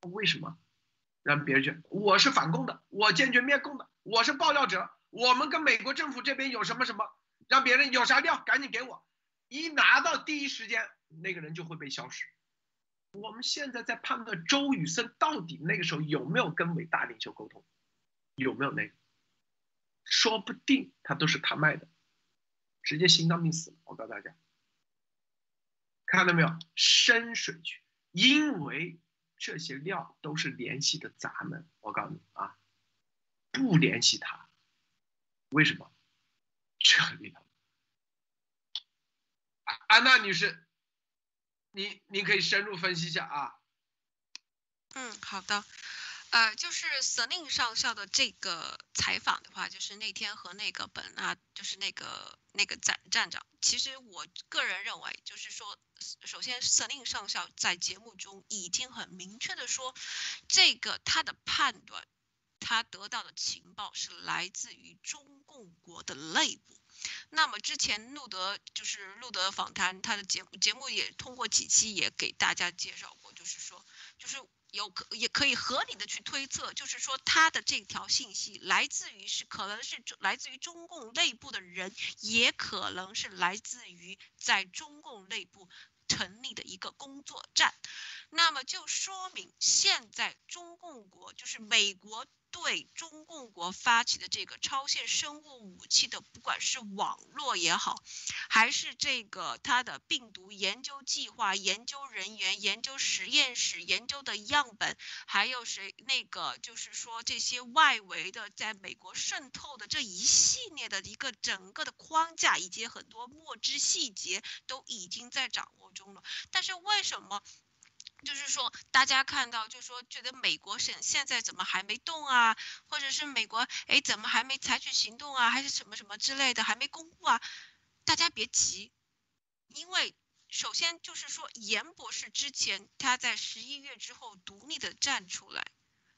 为什么让别人去我是反共的，我坚决灭共的，我是爆料者？我们跟美国政府这边有什么什么，让别人有啥料赶紧给我，一拿到第一时间，那个人就会被消失。我们现在在判断周宇森到底那个时候有没有跟伟大领袖沟通，有没有那个，说不定他都是他卖的，直接心脏病死了。我告诉大家，看到没有，深水区，因为这些料都是联系的咱们。我告诉你啊，不联系他，为什么？这里头，安娜女士。你你可以深入分析一下啊。嗯，好的，呃，就是瑟令上校的这个采访的话，就是那天和那个本啊，就是那个那个站站长，其实我个人认为，就是说，首先瑟令上校在节目中已经很明确的说，这个他的判断，他得到的情报是来自于中共国的内部。那么之前路德就是路德访谈，他的节目节目也通过几期也给大家介绍过，就是说，就是有可也可以合理的去推测，就是说他的这条信息来自于是可能是来自于中共内部的人，也可能是来自于在中共内部成立的一个工作站，那么就说明现在中共国就是美国。对中共国发起的这个超限生物武器的，不管是网络也好，还是这个它的病毒研究计划、研究人员、研究实验室、研究的样本，还有谁那个就是说这些外围的在美国渗透的这一系列的一个整个的框架，以及很多墨汁细节都已经在掌握中了。但是为什么？就是说，大家看到，就是说觉得美国现现在怎么还没动啊？或者是美国哎怎么还没采取行动啊？还是什么什么之类的还没公布啊？大家别急，因为首先就是说，严博士之前他在十一月之后独立的站出来，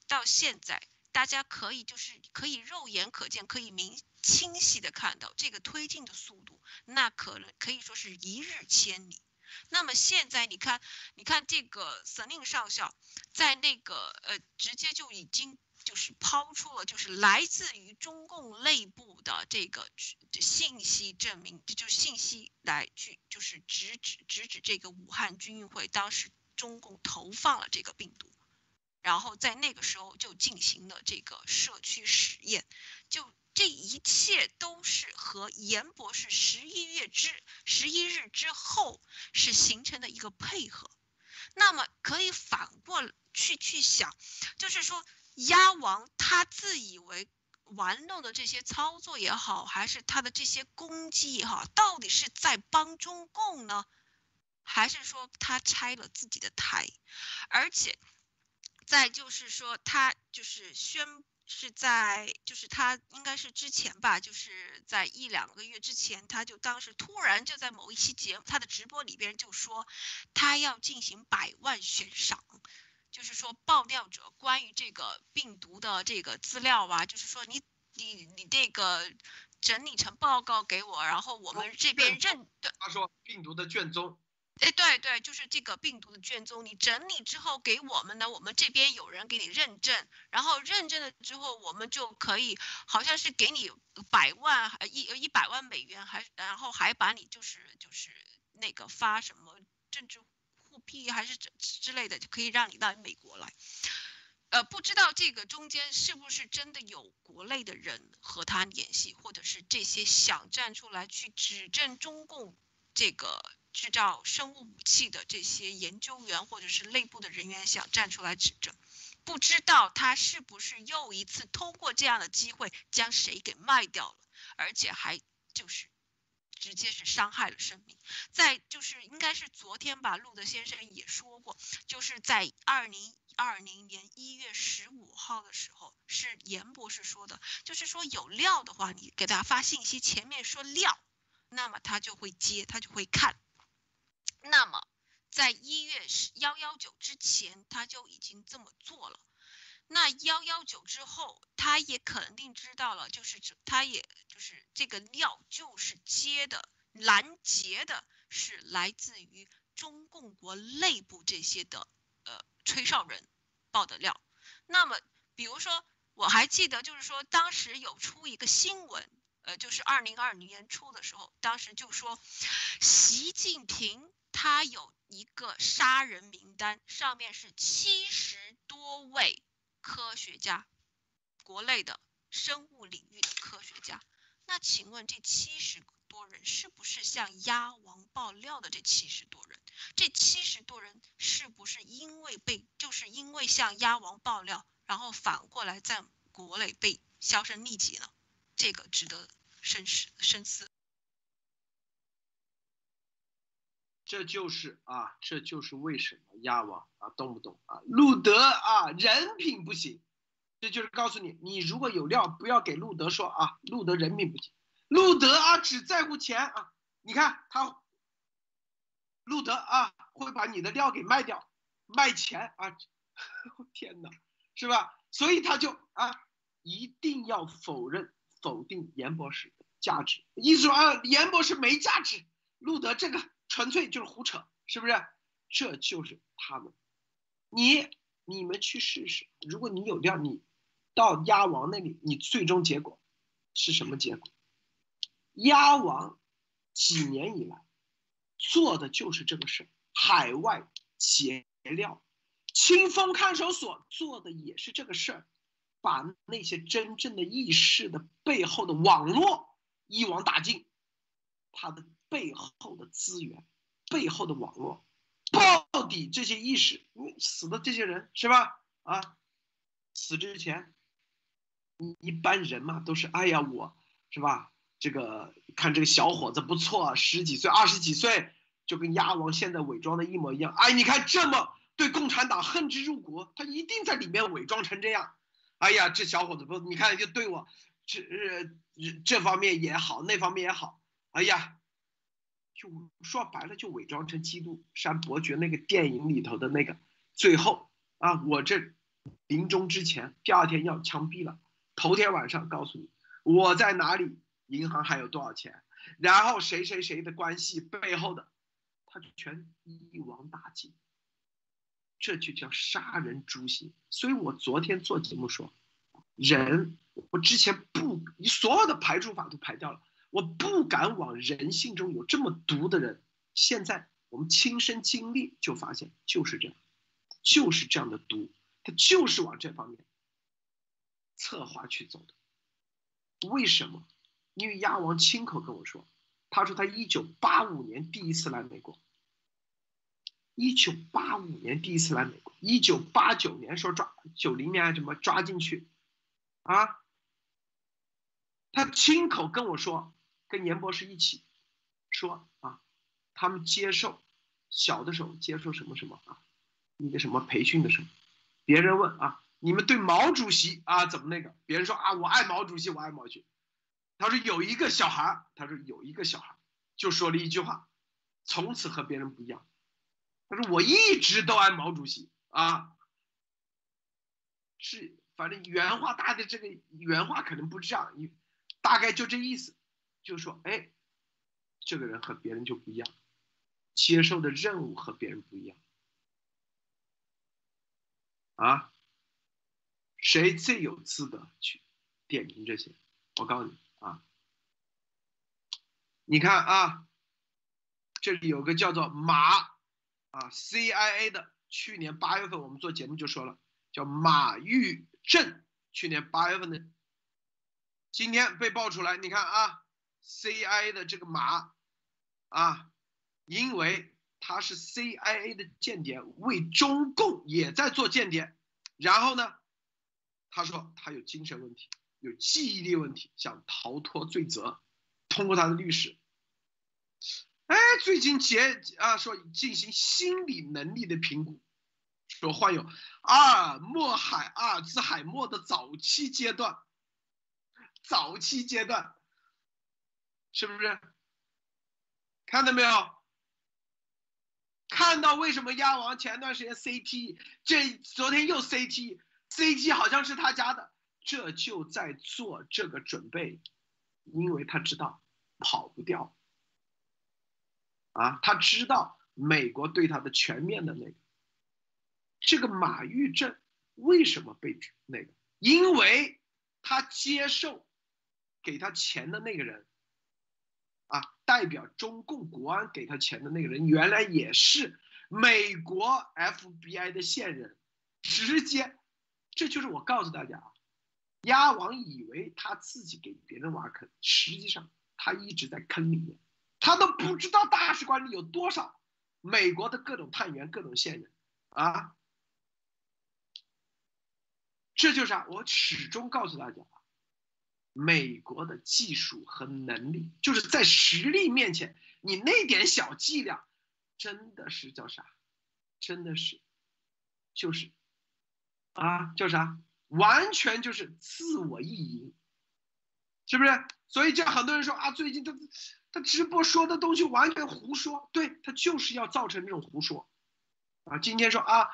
到现在大家可以就是可以肉眼可见，可以明清晰的看到这个推进的速度，那可能可以说是一日千里。那么现在你看，你看这个司令少校，在那个呃，直接就已经就是抛出了，就是来自于中共内部的这个信息证明，这就是信息来去就是直指直指这个武汉军运会当时中共投放了这个病毒，然后在那个时候就进行了这个社区实验，就。这一切都是和严博士十一月之十一日之后是形成的一个配合，那么可以反过去去想，就是说鸭王他自以为玩弄的这些操作也好，还是他的这些攻击也好，到底是在帮中共呢，还是说他拆了自己的台？而且，再就是说他就是宣。是在，就是他应该是之前吧，就是在一两个月之前，他就当时突然就在某一期节目，他的直播里边就说，他要进行百万悬赏，就是说爆料者关于这个病毒的这个资料啊，就是说你你你这个整理成报告给我，然后我们这边认，他说病毒的卷宗。哎，对对，就是这个病毒的卷宗，你整理之后给我们呢，我们这边有人给你认证，然后认证了之后，我们就可以好像是给你百万一一百万美元，还然后还把你就是就是那个发什么政治护庇还是之之类的，就可以让你到美国来。呃，不知道这个中间是不是真的有国内的人和他联系，或者是这些想站出来去指证中共这个。制造生物武器的这些研究员或者是内部的人员想站出来指证，不知道他是不是又一次通过这样的机会将谁给卖掉了，而且还就是直接是伤害了生命。在就是应该是昨天吧，路德先生也说过，就是在二零二零年一月十五号的时候，是严博士说的，就是说有料的话，你给他发信息，前面说料，那么他就会接，他就会看。那么，在一月幺幺九之前，他就已经这么做了。那幺幺九之后，他也肯定知道了，就是他也就是这个料就是接的拦截的，是来自于中共国内部这些的呃吹哨人报的料。那么，比如说，我还记得就是说，当时有出一个新闻，呃，就是二零二零年初的时候，当时就说，习近平他有一个杀人名单，上面是七十多位科学家，国内的生物领域的科学家。那请问这七十多人是不是向鸭王爆料的这七十多人？这七十多人是不是因为被，就是因为向鸭王爆料，然后反过来在国内被销声匿迹呢？这个值得深思深思。这就是啊，这就是为什么鸭王啊，动不动啊？路德啊，人品不行，这就是告诉你，你如果有料，不要给路德说啊，路德人品不行，路德啊只在乎钱啊，你看他，路德啊会把你的料给卖掉，卖钱啊，[LAUGHS] 天哪，是吧？所以他就啊一定要否认否定严博士的价值，意思说啊严博士没价值，路德这个。纯粹就是胡扯，是不是？这就是他们。你你们去试试，如果你有料，你到鸭王那里，你最终结果是什么结果？鸭王几年以来做的就是这个事，海外劫料，清风看守所做的也是这个事儿，把那些真正的义士的背后的网络一网打尽，他的。背后的资源，背后的网络，到底这些意识，死的这些人是吧？啊，死之前，一一般人嘛都是，哎呀，我是吧？这个看这个小伙子不错，十几岁、二十几岁，就跟鸭王现在伪装的一模一样。哎，你看这么对共产党恨之入骨，他一定在里面伪装成这样。哎呀，这小伙子不，你看就对我这这方面也好，那方面也好。哎呀。就说白了，就伪装成基督山伯爵那个电影里头的那个，最后啊，我这临终之前，第二天要枪毙了，头天晚上告诉你我在哪里，银行还有多少钱，然后谁谁谁的关系背后的，他全一网打尽，这就叫杀人诛心。所以我昨天做节目说，人，我之前不，你所有的排除法都排掉了。我不敢往人性中有这么毒的人。现在我们亲身经历就发现，就是这样，就是这样的毒，他就是往这方面策划去走的。为什么？因为鸭王亲口跟我说，他说他一九八五年第一次来美国，一九八五年第一次来美国，一九八九年说抓九零年怎么抓进去，啊？他亲口跟我说。跟严博士一起说啊，他们接受小的时候接受什么什么啊，一个什么培训的时候，别人问啊，你们对毛主席啊怎么那个？别人说啊，我爱毛主席，我爱毛主席。他说有一个小孩他说有一个小孩就说了一句话，从此和别人不一样。他说我一直都爱毛主席啊，是反正原话大的这个原话可能不是这样，你大概就这意思。就说，哎，这个人和别人就不一样，接受的任务和别人不一样，啊，谁最有资格去点评这些？我告诉你啊，你看啊，这里有个叫做马啊，CIA 的，去年八月份我们做节目就说了，叫马玉正，去年八月份的，今天被爆出来，你看啊。CIA 的这个马，啊，因为他是 CIA 的间谍，为中共也在做间谍。然后呢，他说他有精神问题，有记忆力问题，想逃脱罪责。通过他的律师，哎，最近结啊说进行心理能力的评估，说患有阿尔默海阿尔兹海默的早期阶段，早期阶段。是不是？看到没有？看到为什么鸭王前段时间 CT，这昨天又 CT，CT 好像是他家的，这就在做这个准备，因为他知道跑不掉。啊，他知道美国对他的全面的那个，这个马玉正为什么被那个？因为他接受给他钱的那个人，代表中共国安给他钱的那个人，原来也是美国 FBI 的线人，直接，这就是我告诉大家啊，鸭王以为他自己给别人挖坑，实际上他一直在坑里面，他都不知道大使馆里有多少美国的各种探员、各种线人啊。这就是啊，我始终告诉大家啊，美国的技术和能力，就是在实力面前，你那点小伎俩，真的是叫啥？真的是，就是，啊，叫啥？完全就是自我意淫，是不是？所以这很多人说啊，最近他他直播说的东西完全胡说，对他就是要造成这种胡说，啊，今天说啊。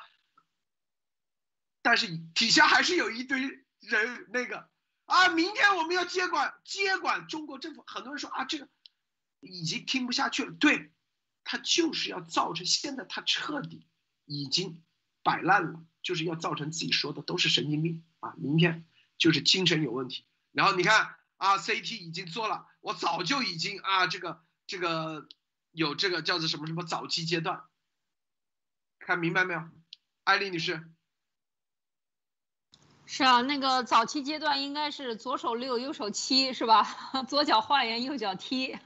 但是底下还是有一堆人那个啊，明天我们要接管接管中国政府，很多人说啊，这个已经听不下去了。对，他就是要造成现在他彻底已经摆烂了，就是要造成自己说的都是神经病啊，明天就是精神有问题。然后你看啊，CT 已经做了，我早就已经啊，这个这个有这个叫做什么什么早期阶段，看明白没有，艾丽女士？是啊，那个早期阶段应该是左手六，右手七，是吧？[LAUGHS] 左脚画圆，右脚踢，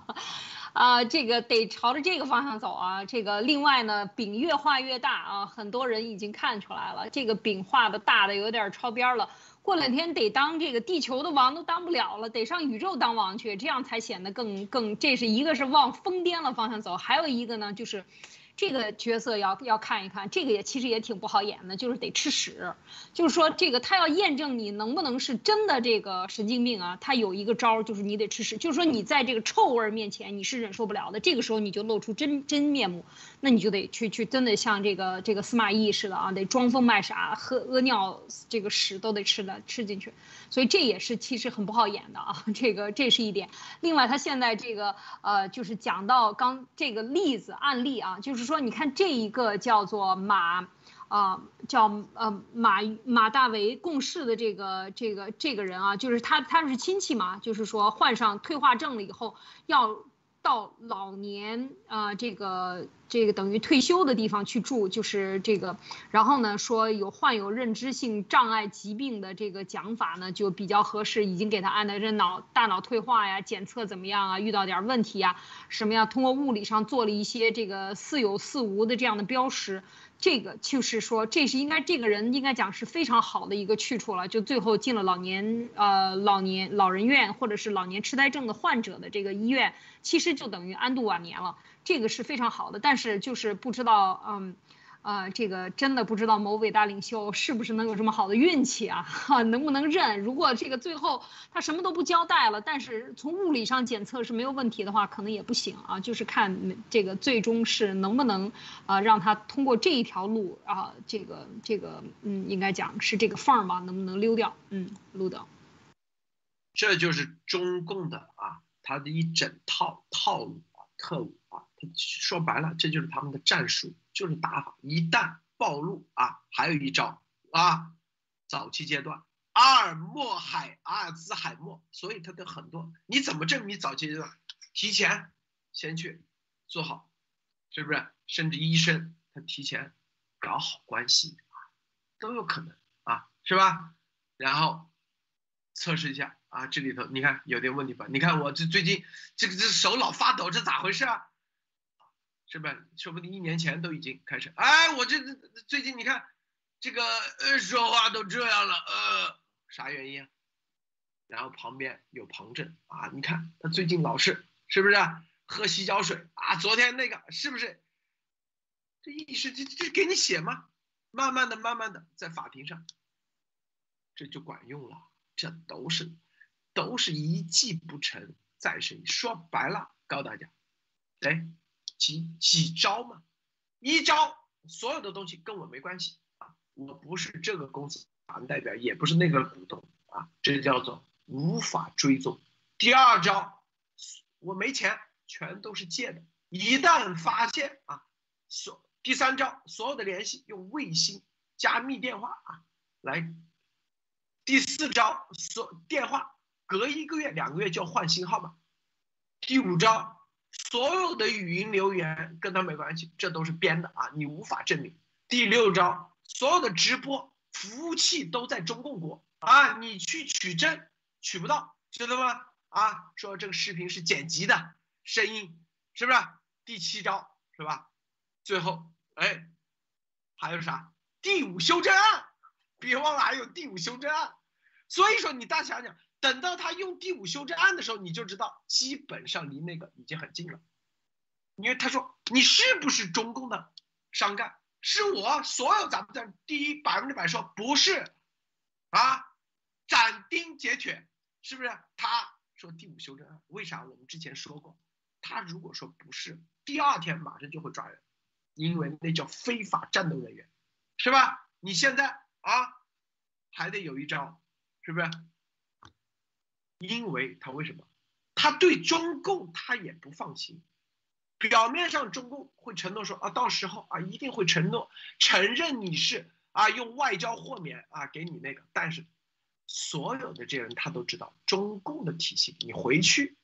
[LAUGHS] 啊，这个得朝着这个方向走啊。这个另外呢，饼越画越大啊，很多人已经看出来了，这个饼画的大的有点超边了。过两天得当这个地球的王都当不了了，得上宇宙当王去，这样才显得更更。这是一个是往疯癫的方向走，还有一个呢就是。这个角色要要看一看，这个也其实也挺不好演的，就是得吃屎，就是说这个他要验证你能不能是真的这个神经病啊，他有一个招儿，就是你得吃屎，就是说你在这个臭味面前你是忍受不了的，这个时候你就露出真真面目，那你就得去去真的像这个这个司马懿似的啊，得装疯卖傻，喝屙尿这个屎都得吃的吃进去，所以这也是其实很不好演的啊，这个这是一点。另外他现在这个呃就是讲到刚这个例子案例啊，就是。说，你看这一个叫做马，啊，叫呃马马大为共事的这个这个这个人啊，就是他他是亲戚嘛，就是说患上退化症了以后要。到老年啊，这个这个等于退休的地方去住，就是这个。然后呢，说有患有认知性障碍疾病的这个讲法呢，就比较合适。已经给他安的这脑大脑退化呀，检测怎么样啊？遇到点问题呀，什么呀？通过物理上做了一些这个似有似无的这样的标识。这个就是说，这是应该这个人应该讲是非常好的一个去处了。就最后进了老年呃老年老人院或者是老年痴呆症的患者的这个医院，其实就等于安度晚年了。这个是非常好的，但是就是不知道嗯。啊，这个真的不知道某伟大领袖是不是能有这么好的运气啊？哈，能不能认？如果这个最后他什么都不交代了，但是从物理上检测是没有问题的话，可能也不行啊。就是看这个最终是能不能啊让他通过这一条路啊，这个这个嗯，应该讲是这个缝儿吧，能不能溜掉？嗯，路德，这就是中共的啊，他的一整套套路啊，特务，说白了，这就是他们的战术。就是打法，一旦暴露啊，还有一招啊，早期阶段，阿尔默海阿尔兹海默，所以他的很多，你怎么证明早期阶段？提前先去做好，是不是？甚至医生他提前搞好关系，都有可能啊，是吧？然后测试一下啊，这里头你看有点问题吧？你看我这最近这个这手老发抖，这咋回事啊？是不是？说不定一年前都已经开始。哎，我这最近你看，这个呃说话都这样了，呃，啥原因啊？然后旁边有旁证啊，你看他最近老是是不是喝洗脚水啊？昨天那个是不是？这意识这这给你写吗？慢慢的、慢慢的在法庭上，这就管用了。这都是都是一计不成再生。说白了，告诉大家，哎。几几招嘛，一招所有的东西跟我没关系啊，我不是这个公司法人代表，也不是那个股东啊，这叫做无法追踪。第二招，我没钱，全都是借的，一旦发现啊，所第三招，所有的联系用卫星加密电话啊来。第四招，所电话隔一个月、两个月就要换新号码。第五招，所有的语音留言跟他没关系，这都是编的啊，你无法证明。第六招，所有的直播服务器都在中共国啊，你去取证取不到，知道吗？啊，说这个视频是剪辑的声音，是不是？第七招是吧？最后，哎，还有啥？第五修正案，别忘了还有第五修正案。所以说，你大家想想，等到他用第五修正案的时候，你就知道基本上离那个已经很近了。因为他说你是不是中共的商干？是我，所有咱们的第一百分之百说不是，啊，斩钉截铁，是不是？他说第五修正案，为啥？我们之前说过，他如果说不是，第二天马上就会抓人，因为那叫非法战斗人员，是吧？你现在啊，还得有一招。是不是？因为他为什么？他对中共他也不放心。表面上中共会承诺说啊，到时候啊一定会承诺承认你是啊用外交豁免啊给你那个，但是所有的这些人他都知道中共的体系，你回去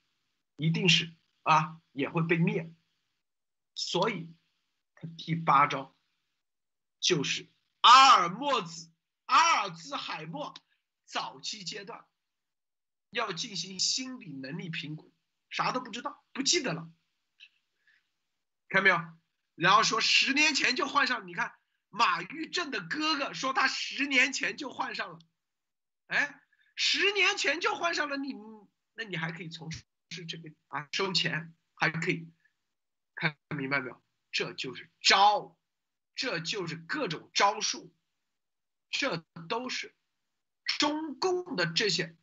一定是啊也会被灭。所以他第八招就是阿尔莫兹阿尔兹海默。早期阶段要进行心理能力评估，啥都不知道，不记得了，看到没有？然后说十年前就患上，你看马玉正的哥哥说他十年前就患上了，哎，十年前就患上了，你那你还可以从事这个啊收钱，还可以看明白没有？这就是招，这就是各种招数，这都是。中共的这些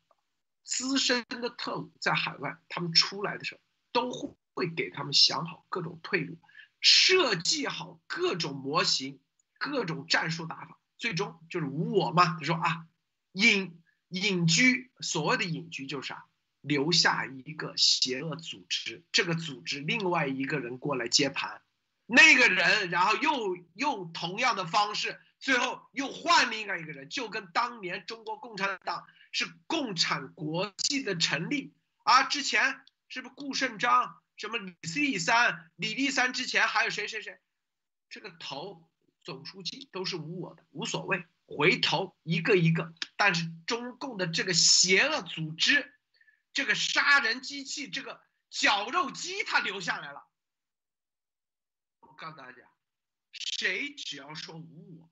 资深的特务在海外，他们出来的时候都会会给他们想好各种退路，设计好各种模型、各种战术打法，最终就是无我嘛。他说啊，隐隐居，所谓的隐居就是啥，留下一个邪恶组织，这个组织另外一个人过来接盘，那个人然后又用同样的方式。最后又换另外一个人，就跟当年中国共产党是共产国际的成立啊，之前是不是顾顺章、什么李立三、李立三之前还有谁谁谁？这个头总书记都是无我的，无所谓，回头一个一个。但是中共的这个邪恶组织，这个杀人机器，这个绞肉机，它留下来了。我告诉大家，谁只要说无我。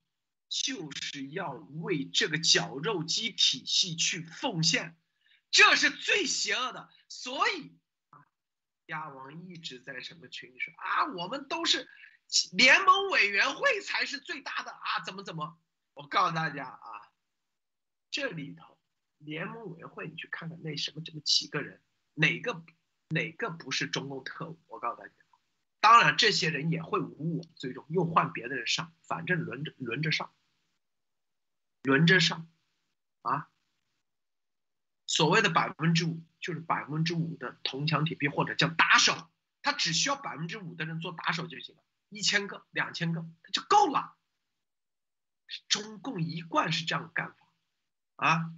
就是要为这个绞肉机体系去奉献，这是最邪恶的。所以啊，鸭王一直在什么群里说啊，我们都是联盟委员会才是最大的啊，怎么怎么？我告诉大家啊，这里头联盟委员会，你去看看那什么这么几个人，哪个哪个不是中共特务？我告诉大家，当然这些人也会无我，最终又换别的人上，反正轮着轮着上。轮着上，啊，所谓的百分之五就是百分之五的铜墙铁壁或者叫打手，他只需要百分之五的人做打手就行了，一千个、两千个就够了。中共一贯是这样干法，啊，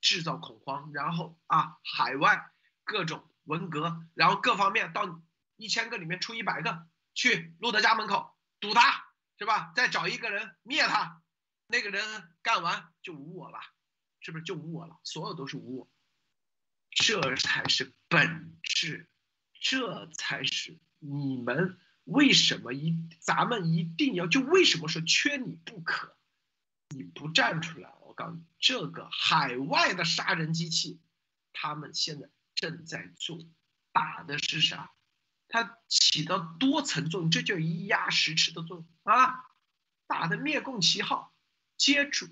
制造恐慌，然后啊，海外各种文革，然后各方面到一千个里面出一百个去路德家门口堵他，是吧？再找一个人灭他。那个人干完就无我了，是不是就无我了？所有都是无我，这才是本质，这才是你们为什么一咱们一定要就为什么说缺你不可？你不站出来，我告诉你，这个海外的杀人机器，他们现在正在做，打的是啥？它起到多层作用，这叫一压十尺的作用啊！打的灭共旗号。接触，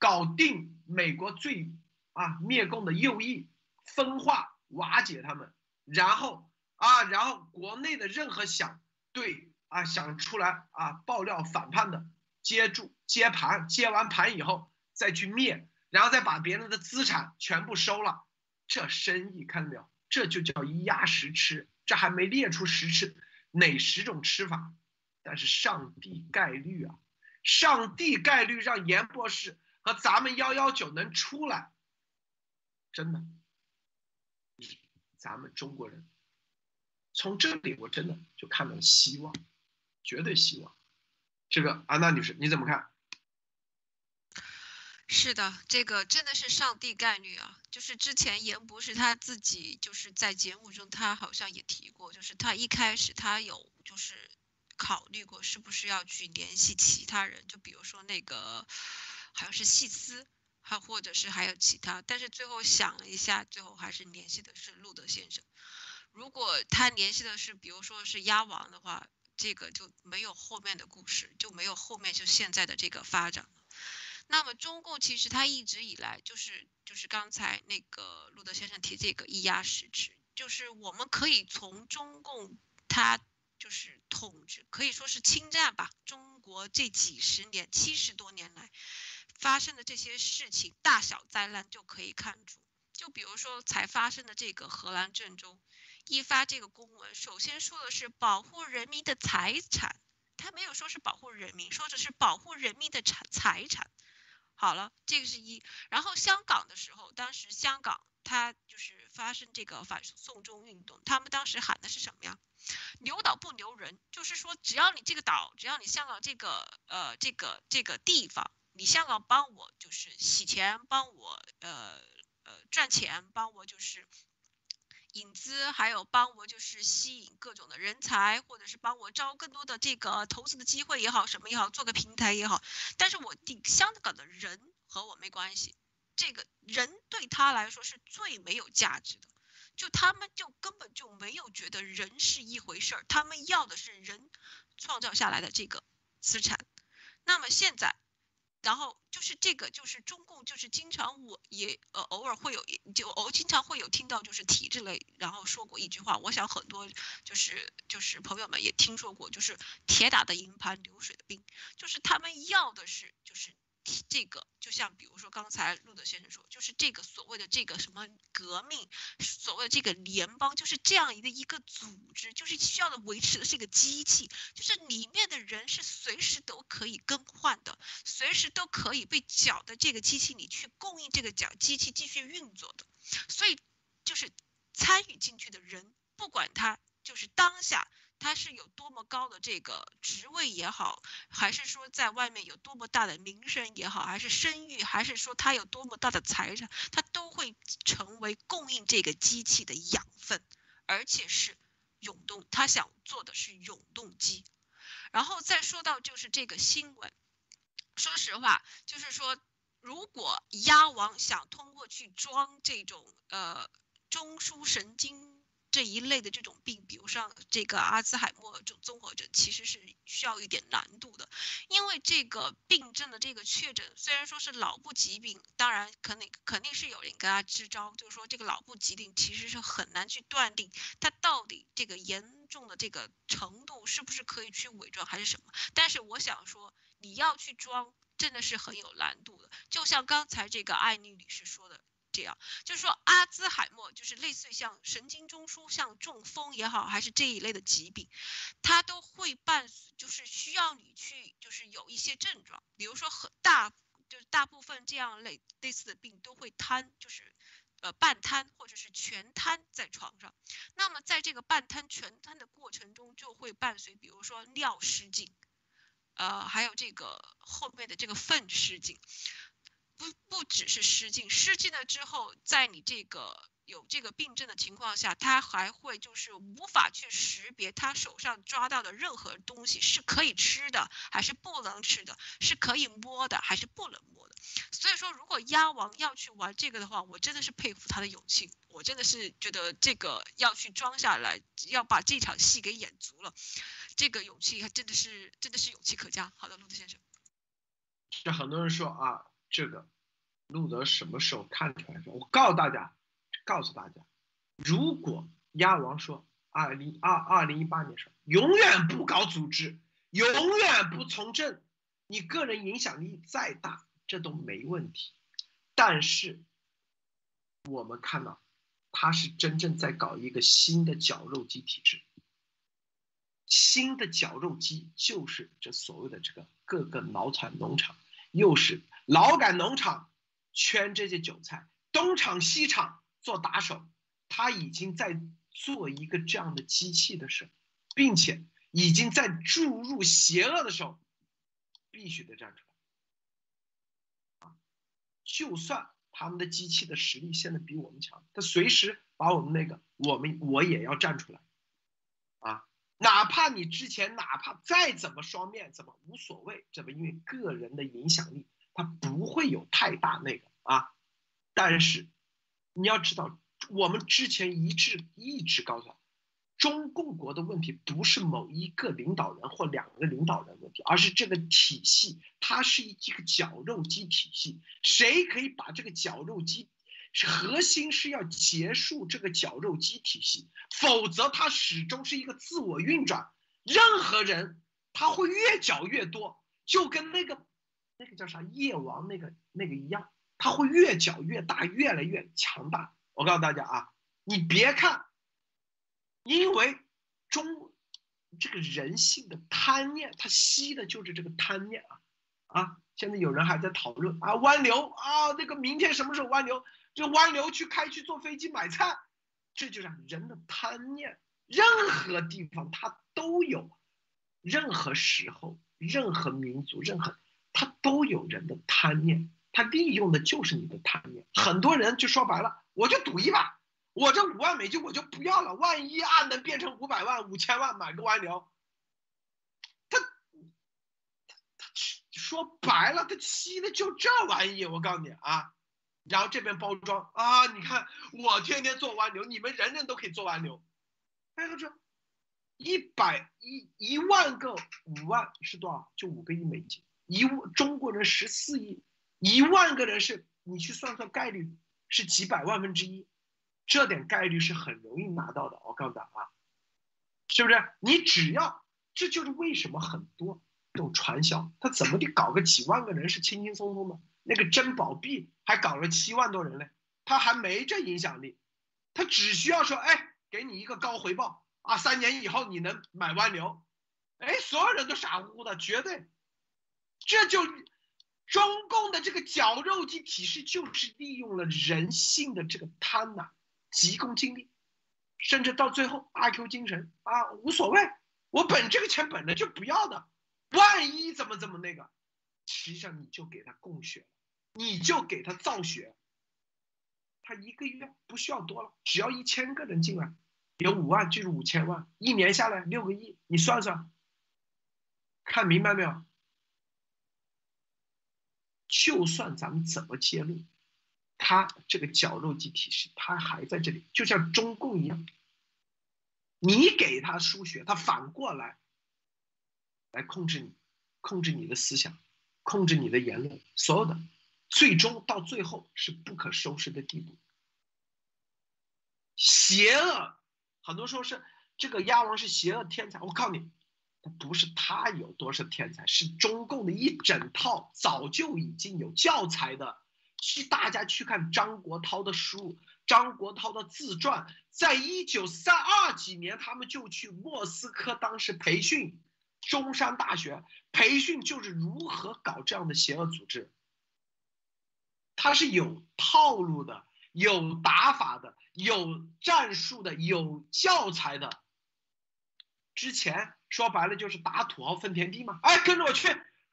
搞定美国最啊灭共的右翼，分化瓦解他们，然后啊，然后国内的任何想对啊想出来啊爆料反叛的，接住接盘，接完盘以后再去灭，然后再把别人的资产全部收了，这生意看到没有？这就叫一压十吃，这还没列出十吃哪十种吃法，但是上帝概率啊。上帝概率让严博士和咱们幺幺九能出来，真的咱们中国人。从这里我真的就看到了希望，绝对希望。这个安娜女士你怎么看？是的，这个真的是上帝概率啊！就是之前严博士他自己就是在节目中，他好像也提过，就是他一开始他有就是考虑过是不是要去联系其他人，就比如说那个好像是细思，还或者是还有其他，但是最后想了一下，最后还是联系的是路德先生。如果他联系的是比如说是鸭王的话，这个就没有后面的故事，就没有后面就现在的这个发展。那么中共其实他一直以来就是就是刚才那个路德先生提这个一压十指，就是我们可以从中共他就是统治可以说是侵占吧中国这几十年七十多年来发生的这些事情大小灾难就可以看出，就比如说才发生的这个荷兰郑州一发这个公文，首先说的是保护人民的财产，他没有说是保护人民，说的是保护人民的财财产。好了，这个是一。然后香港的时候，当时香港它就是发生这个反送中运动，他们当时喊的是什么呀？留岛不留人，就是说只要你这个岛，只要你香港这个呃这个这个地方，你香港帮我就是洗钱，帮我呃呃赚钱，帮我就是。引资还有帮我就是吸引各种的人才，或者是帮我招更多的这个投资的机会也好，什么也好，做个平台也好。但是我定香港的人和我没关系，这个人对他来说是最没有价值的，就他们就根本就没有觉得人是一回事儿，他们要的是人创造下来的这个资产。那么现在。然后就是这个，就是中共，就是经常我也呃偶尔会有，就偶经常会有听到就是体制类，然后说过一句话，我想很多就是就是朋友们也听说过，就是铁打的营盘流水的兵，就是他们要的是就是。这个就像比如说刚才路德先生说，就是这个所谓的这个什么革命，所谓的这个联邦，就是这样一个一个组织，就是需要的维持的是一个机器，就是里面的人是随时都可以更换的，随时都可以被搅的这个机器里去供应这个搅机器继续运作的，所以就是参与进去的人，不管他就是当下。他是有多么高的这个职位也好，还是说在外面有多么大的名声也好，还是声誉，还是说他有多么大的财产，他都会成为供应这个机器的养分，而且是永动。他想做的是永动机。然后再说到就是这个新闻，说实话，就是说如果鸭王想通过去装这种呃中枢神经。这一类的这种病，比如像这个阿兹海默症综合症，其实是需要一点难度的，因为这个病症的这个确诊虽然说是脑部疾病，当然肯定肯定是有人给他支招，就是说这个脑部疾病其实是很难去断定它到底这个严重的这个程度是不是可以去伪装还是什么。但是我想说，你要去装，真的是很有难度的，就像刚才这个艾丽女士说的。这样就是说，阿兹海默就是类似于像神经中枢，像中风也好，还是这一类的疾病，它都会伴随，就是需要你去，就是有一些症状，比如说很大，就是大部分这样类类似的病都会瘫，就是呃半瘫或者是全瘫在床上。那么在这个半瘫全瘫的过程中，就会伴随，比如说尿失禁，呃，还有这个后面的这个粪失禁。不不只是失禁，失禁了之后，在你这个有这个病症的情况下，他还会就是无法去识别他手上抓到的任何东西是可以吃的还是不能吃的，是可以摸的还是不能摸的。所以说，如果鸭王要去玩这个的话，我真的是佩服他的勇气，我真的是觉得这个要去装下来，要把这场戏给演足了，这个勇气还真的是真的是勇气可嘉。好的，陆子先生，是很多人说啊。这个路德什么时候看出来？说，我告诉大家，告诉大家，如果鸭王说二零二二零一八年说永远不搞组织，永远不从政，你个人影响力再大，这都没问题。但是我们看到，他是真正在搞一个新的绞肉机体制。新的绞肉机就是这所谓的这个各个脑产农场。又是劳改农场圈这些韭菜，东厂西厂做打手，他已经在做一个这样的机器的事，并且已经在注入邪恶的时候，必须得站出来。就算他们的机器的实力现在比我们强，他随时把我们那个，我们我也要站出来。哪怕你之前哪怕再怎么双面，怎么无所谓，怎么因为个人的影响力，他不会有太大那个啊。但是你要知道。我们之前一直一直告诉他，中共国的问题不是某一个领导人或两个领导人问题，而是这个体系，它是一个绞肉机体系。谁可以把这个绞肉机，核心是要结束这个绞肉机体系，否则它始终是一个自我运转。任何人他会越搅越多，就跟那个那个叫啥夜王那个那个一样，他会越搅越大，越来越强大。我告诉大家啊，你别看，因为中这个人性的贪念，它吸的就是这个贪念啊啊！现在有人还在讨论啊，湾流啊，那个明天什么时候湾流？这湾流去开去坐飞机买菜，这就是人的贪念。任何地方它都有，任何时候、任何民族、任何他都有人的贪念，他利用的就是你的贪念。很多人就说白了。我就赌一把，我这五万美金我就不要了。万一啊能变成五百万、五千万买个湾流，他他他说白了，他吸的就这玩意。我告诉你啊，然后这边包装啊，你看我天天做湾流，你们人人都可以做湾流。哎，他说一百一一万个五万是多少？就五个亿美金。一中国人十四亿，一万个人是你去算算概率。是几百万分之一，这点概率是很容易拿到的。我告诉大家啊，是不是？你只要，这就是为什么很多这种传销，他怎么的搞个几万个人是轻轻松松的？那个珍宝币还搞了七万多人嘞，他还没这影响力，他只需要说，哎，给你一个高回报啊，三年以后你能买万流，哎，所有人都傻乎乎的，绝对，这就。中共的这个绞肉机体系就是利用了人性的这个贪婪、急功近利，甚至到最后阿 Q 精神啊，无所谓，我本这个钱本来就不要的，万一怎么怎么那个，实际上你就给他供血了，你就给他造血，他一个月不需要多了，只要一千个人进来，有五万就是五千万，一年下来六个亿，你算算，看明白没有？就算咱们怎么揭露，他这个绞肉机体系，他还在这里，就像中共一样。你给他输血，他反过来来控制你，控制你的思想，控制你的言论，所有的，最终到最后是不可收拾的地步。邪恶，很多说是这个鸭王是邪恶天才，我告诉你。不是他有多少天才，是中共的一整套早就已经有教材的。去大家去看张国焘的书，张国焘的自传，在一九三二几年，他们就去莫斯科当时培训，中山大学培训就是如何搞这样的邪恶组织。他是有套路的，有打法的，有战术的，有教材的。之前。说白了就是打土豪分田地嘛！哎，跟着我去，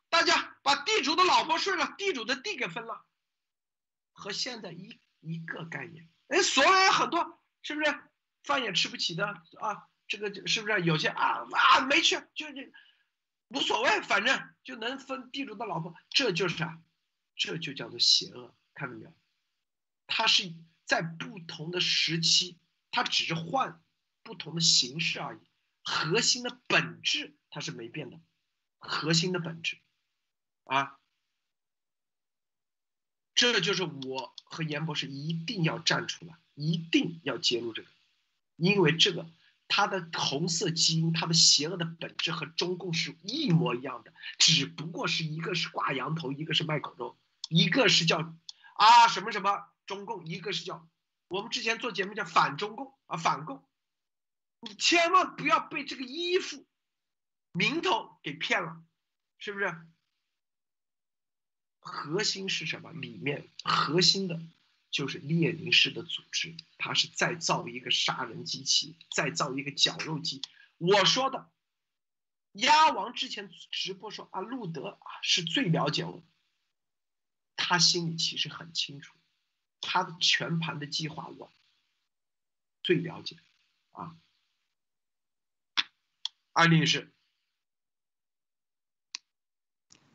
大家把地主的老婆睡了，地主的地给分了，和现在一一个概念。哎，所有人很多是不是饭也吃不起的啊？这个是不是有些啊啊没去就就无所谓，反正就能分地主的老婆，这就是啊，这就叫做邪恶，看到没有？它是在不同的时期，它只是换不同的形式而已。核心的本质它是没变的，核心的本质，啊，这就是我和严博士一定要站出来，一定要揭露这个，因为这个它的红色基因，它的邪恶的本质和中共是一模一样的，只不过是一个是挂羊头，一个是卖狗肉，一个是叫啊什么什么中共，一个是叫我们之前做节目叫反中共啊反共。你千万不要被这个衣服名头给骗了，是不是？核心是什么？里面核心的就是列宁式的组织，它是再造一个杀人机器，再造一个绞肉机。我说的，鸭王之前直播说啊，路德啊是最了解我，他心里其实很清楚，他的全盘的计划我最了解啊。安女士。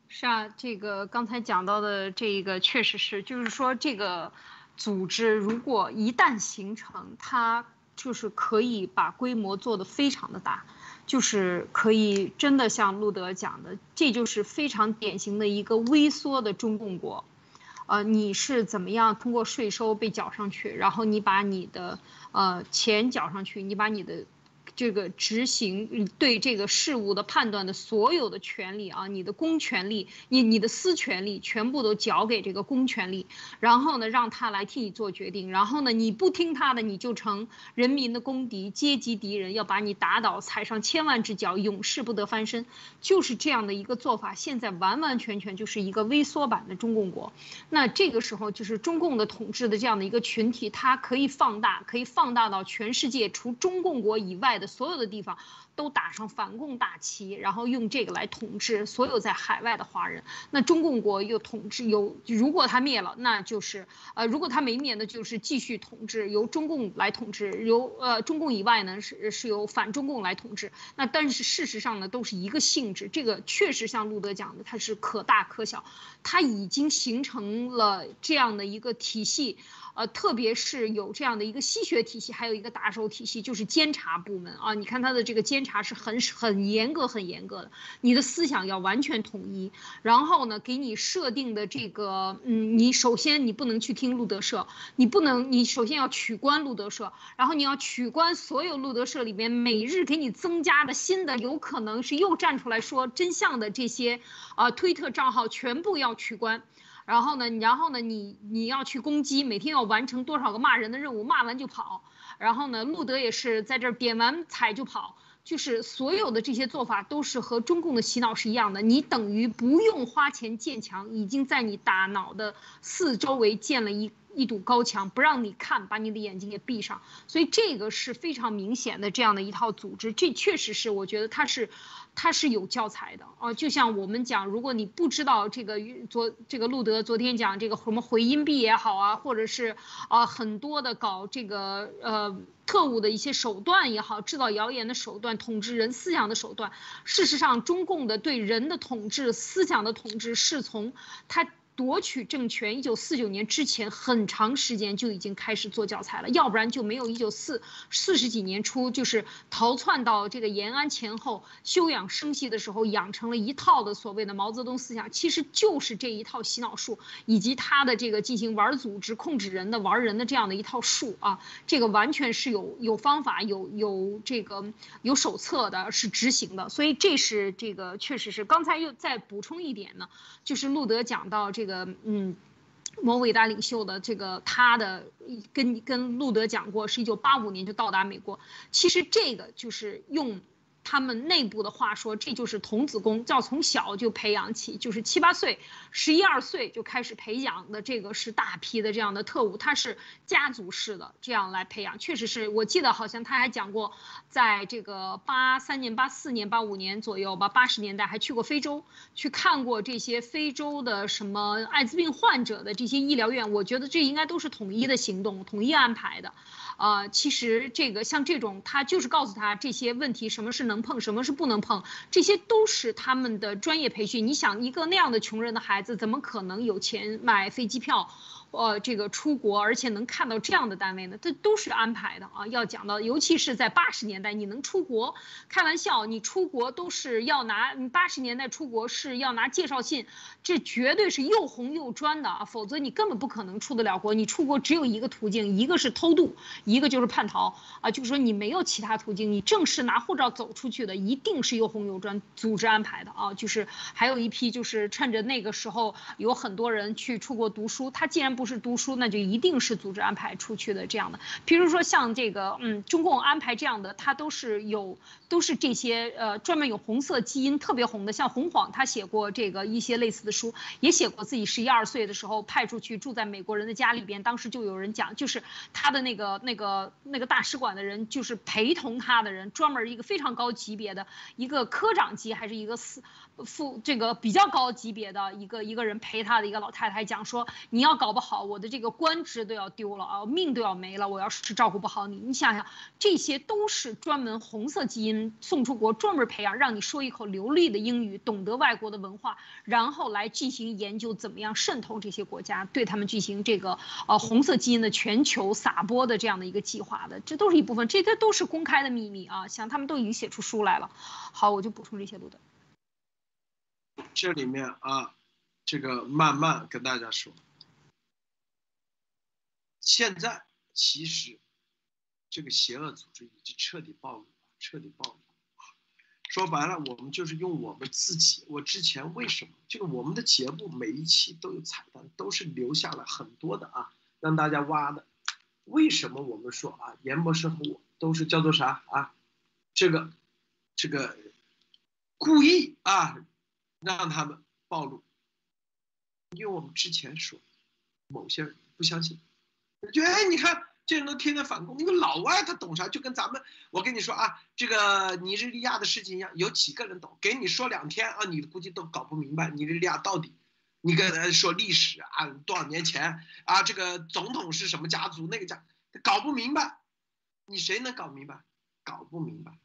是啊，这个刚才讲到的这一个确实是，就是说这个组织如果一旦形成，它就是可以把规模做得非常的大，就是可以真的像路德讲的，这就是非常典型的一个微缩的中共国。呃，你是怎么样通过税收被缴上去，然后你把你的呃钱缴上去，你把你的。这个执行对这个事物的判断的所有的权利啊，你的公权力，你你的私权利全部都交给这个公权力，然后呢，让他来替你做决定，然后呢，你不听他的，你就成人民的公敌、阶级敌人，要把你打倒，踩上千万只脚，永世不得翻身，就是这样的一个做法。现在完完全全就是一个微缩版的中共国。那这个时候，就是中共的统治的这样的一个群体，它可以放大，可以放大到全世界除中共国以外所有的地方都打上反共大旗，然后用这个来统治所有在海外的华人。那中共国又统治有，如果他灭了，那就是呃，如果他没灭，那就是继续统治，由中共来统治。由呃中共以外呢，是是由反中共来统治。那但是事实上呢，都是一个性质。这个确实像路德讲的，它是可大可小，它已经形成了这样的一个体系。呃，特别是有这样的一个吸血体系，还有一个打手体系，就是监察部门啊。你看他的这个监察是很很严格、很严格的，你的思想要完全统一。然后呢，给你设定的这个，嗯，你首先你不能去听路德社，你不能，你首先要取关路德社，然后你要取关所有路德社里边每日给你增加的新的，有可能是又站出来说真相的这些啊推特账号全部要取关。然后呢，然后呢，你你要去攻击，每天要完成多少个骂人的任务，骂完就跑。然后呢，路德也是在这儿点完彩就跑，就是所有的这些做法都是和中共的洗脑是一样的。你等于不用花钱建墙，已经在你大脑的四周围建了一一堵高墙，不让你看，把你的眼睛给闭上。所以这个是非常明显的这样的一套组织，这确实是我觉得它是。它是有教材的啊，就像我们讲，如果你不知道这个昨这个路德昨天讲这个什么回音壁也好啊，或者是啊很多的搞这个呃特务的一些手段也好，制造谣言的手段，统治人思想的手段，事实上中共的对人的统治、思想的统治是从他。夺取政权，一九四九年之前很长时间就已经开始做教材了，要不然就没有一九四四十几年初就是逃窜到这个延安前后休养生息的时候养成了一套的所谓的毛泽东思想，其实就是这一套洗脑术以及他的这个进行玩组织控制人的玩人的这样的一套术啊，这个完全是有有方法有有这个有手册的，是执行的，所以这是这个确实是刚才又再补充一点呢，就是路德讲到这个。个嗯，某伟大领袖的这个他的跟跟路德讲过，是一九八五年就到达美国。其实这个就是用。他们内部的话说，这就是童子功，要从小就培养起，就是七八岁、十一二岁就开始培养的。这个是大批的这样的特务，他是家族式的这样来培养。确实是我记得好像他还讲过，在这个八三年、八四年、八五年左右吧，八十年代还去过非洲，去看过这些非洲的什么艾滋病患者的这些医疗院。我觉得这应该都是统一的行动，统一安排的。呃，其实这个像这种，他就是告诉他这些问题，什么是能碰，什么是不能碰，这些都是他们的专业培训。你想，一个那样的穷人的孩子，怎么可能有钱买飞机票？呃，这个出国，而且能看到这样的单位呢，这都是安排的啊。要讲到，尤其是在八十年代，你能出国，开玩笑，你出国都是要拿，八十年代出国是要拿介绍信，这绝对是又红又专的啊，否则你根本不可能出得了国。你出国只有一个途径，一个是偷渡，一个就是叛逃啊，就是说你没有其他途径，你正式拿护照走出去的，一定是又红又专组织安排的啊。就是还有一批，就是趁着那个时候有很多人去出国读书，他既然。不是读书，那就一定是组织安排出去的这样的。比如说像这个，嗯，中共安排这样的，他都是有，都是这些呃专门有红色基因特别红的，像洪晃，他写过这个一些类似的书，也写过自己十一二岁的时候派出去住在美国人的家里边，当时就有人讲，就是他的那个那个那个大使馆的人，就是陪同他的人，专门一个非常高级别的一个科长级还是一个司副这个比较高级别的一个一个人陪他的一个老太太讲说，你要搞不好，我的这个官职都要丢了啊，命都要没了，我要是照顾不好你，你想想，这些都是专门红色基因送出国，专门培养让你说一口流利的英语，懂得外国的文化，然后来进行研究怎么样渗透这些国家，对他们进行这个呃红色基因的全球撒播的这样的一个计划的，这都是一部分，这些都是公开的秘密啊，像他们都已经写出书来了。好，我就补充这些，路德。这里面啊，这个慢慢跟大家说，现在其实这个邪恶组织已经彻底暴露，彻底暴露。说白了，我们就是用我们自己。我之前为什么这个我们的节目每一期都有彩蛋，都是留下了很多的啊，让大家挖的。为什么我们说啊，严博士和我都是叫做啥啊？这个这个故意啊。让他们暴露，因为我们之前说，某些人不相信，觉得哎，你看这人都天天反攻，那个老外他懂啥？就跟咱们，我跟你说啊，这个尼日利亚的事情一样，有几个人懂？给你说两天啊，你估计都搞不明白尼日利亚到底。你跟他说历史啊，多少年前啊，这个总统是什么家族？那个家搞不明白，你谁能搞明白？搞不明白。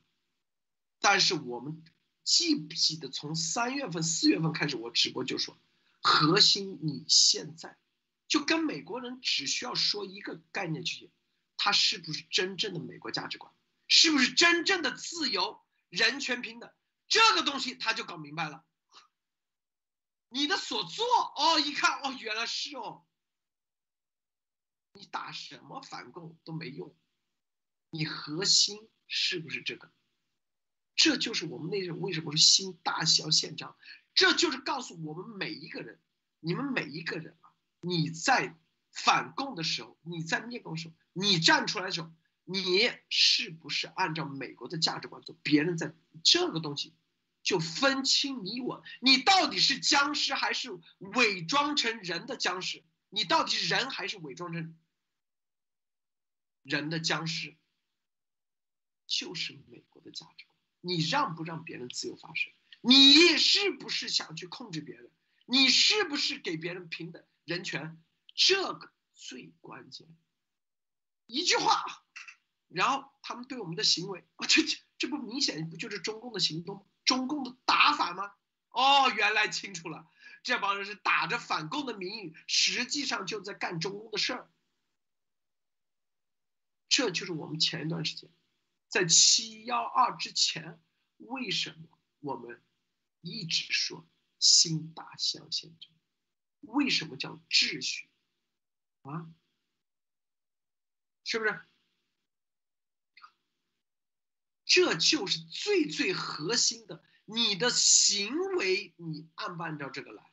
但是我们。记不记得从三月份、四月份开始，我直播就说，核心你现在就跟美国人只需要说一个概念就行，他是不是真正的美国价值观，是不是真正的自由、人权、平等，这个东西他就搞明白了。你的所作哦，一看哦，原来是哦，你打什么反共都没用，你核心是不是这个？这就是我们那时候为什么是新大小宪章，这就是告诉我们每一个人，你们每一个人啊，你在反共的时候，你在灭共的时候，你站出来的时候，你是不是按照美国的价值观做？别人在这个东西就分清你我，你到底是僵尸还是伪装成人的僵尸？你到底是人还是伪装成人的僵尸？就是美国的价值观。你让不让别人自由发声？你是不是想去控制别人？你是不是给别人平等人权？这个最关键。一句话，然后他们对我们的行为，[LAUGHS] 这，这这不明显不就是中共的行动，中共的打法吗？哦，原来清楚了，这帮人是打着反共的名义，实际上就在干中共的事儿。这就是我们前一段时间。在七幺二之前，为什么我们一直说新大象宪章？为什么叫秩序？啊，是不是？这就是最最核心的，你的行为你按不按照这个来？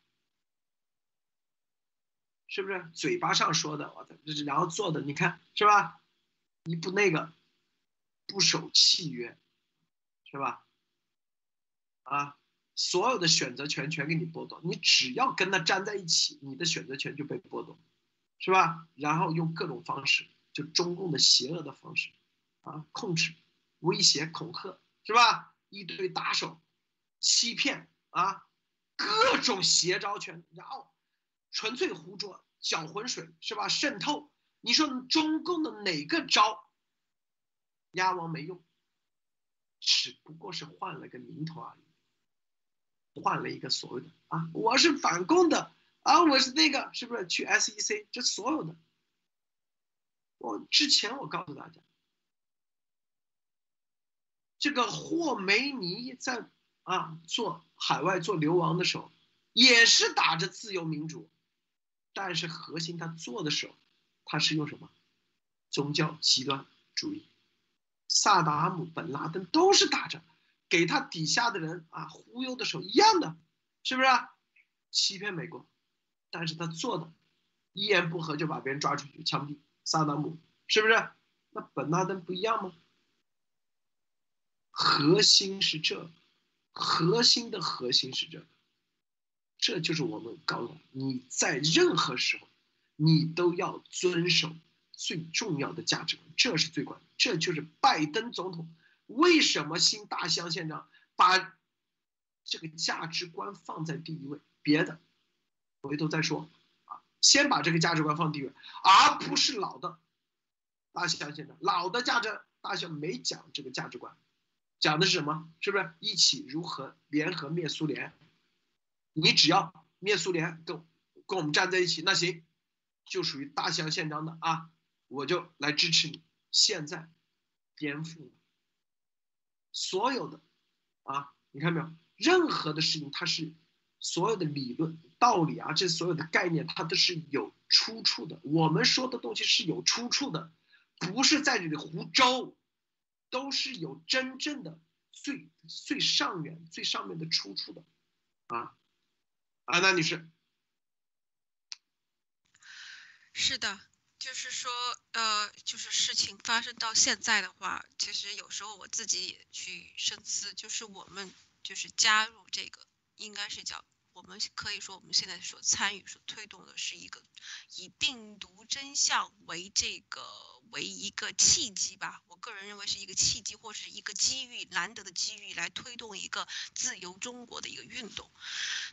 是不是？嘴巴上说的，我操，然后做的，你看是吧？你不那个。不守契约，是吧？啊，所有的选择权全给你剥夺，你只要跟他站在一起，你的选择权就被剥夺，是吧？然后用各种方式，就中共的邪恶的方式，啊，控制、威胁、恐吓，是吧？一堆打手，欺骗啊，各种邪招全，然后纯粹胡捉、搅浑水，是吧？渗透，你说中共的哪个招？鸭王没用，只不过是换了个名头而已，换了一个所谓的啊，我是反共的啊，我是那个，是不是去 SEC？这所有的，我之前我告诉大家，这个霍梅尼在啊做海外做流亡的时候，也是打着自由民主，但是核心他做的时候，他是用什么宗教极端主义。萨达姆、本拉登都是打着给他底下的人啊忽悠的时候一样的，是不是？欺骗美国，但是他做的一言不合就把别人抓出去枪毙，萨达姆是不是？那本拉登不一样吗？核心是这，核心的核心是这，这就是我们告诉你，在任何时候，你都要遵守最重要的价值观，这是最关键。这就是拜登总统为什么新大乡县长把这个价值观放在第一位，别的回头再说，先把这个价值观放第一位，而不是老的大乡县长，老的价值大乡没讲这个价值观。讲的是什么？是不是一起如何联合灭苏联？你只要灭苏联，跟跟我们站在一起，那行，就属于大乡宪章的啊，我就来支持你。现在颠覆了所有的啊，你看没有？任何的事情，它是所有的理论道理啊，这所有的概念，它都是有出处的。我们说的东西是有出处的，不是在这里胡诌。都是有真正的最最上元最上面的出处的，啊，安娜女士，是的，就是说，呃，就是事情发生到现在的话，其实有时候我自己也去深思，就是我们就是加入这个，应该是叫我们可以说我们现在所参与所推动的是一个以病毒真相为这个。为一个契机吧，我个人认为是一个契机，或是一个机遇，难得的机遇，来推动一个自由中国的一个运动。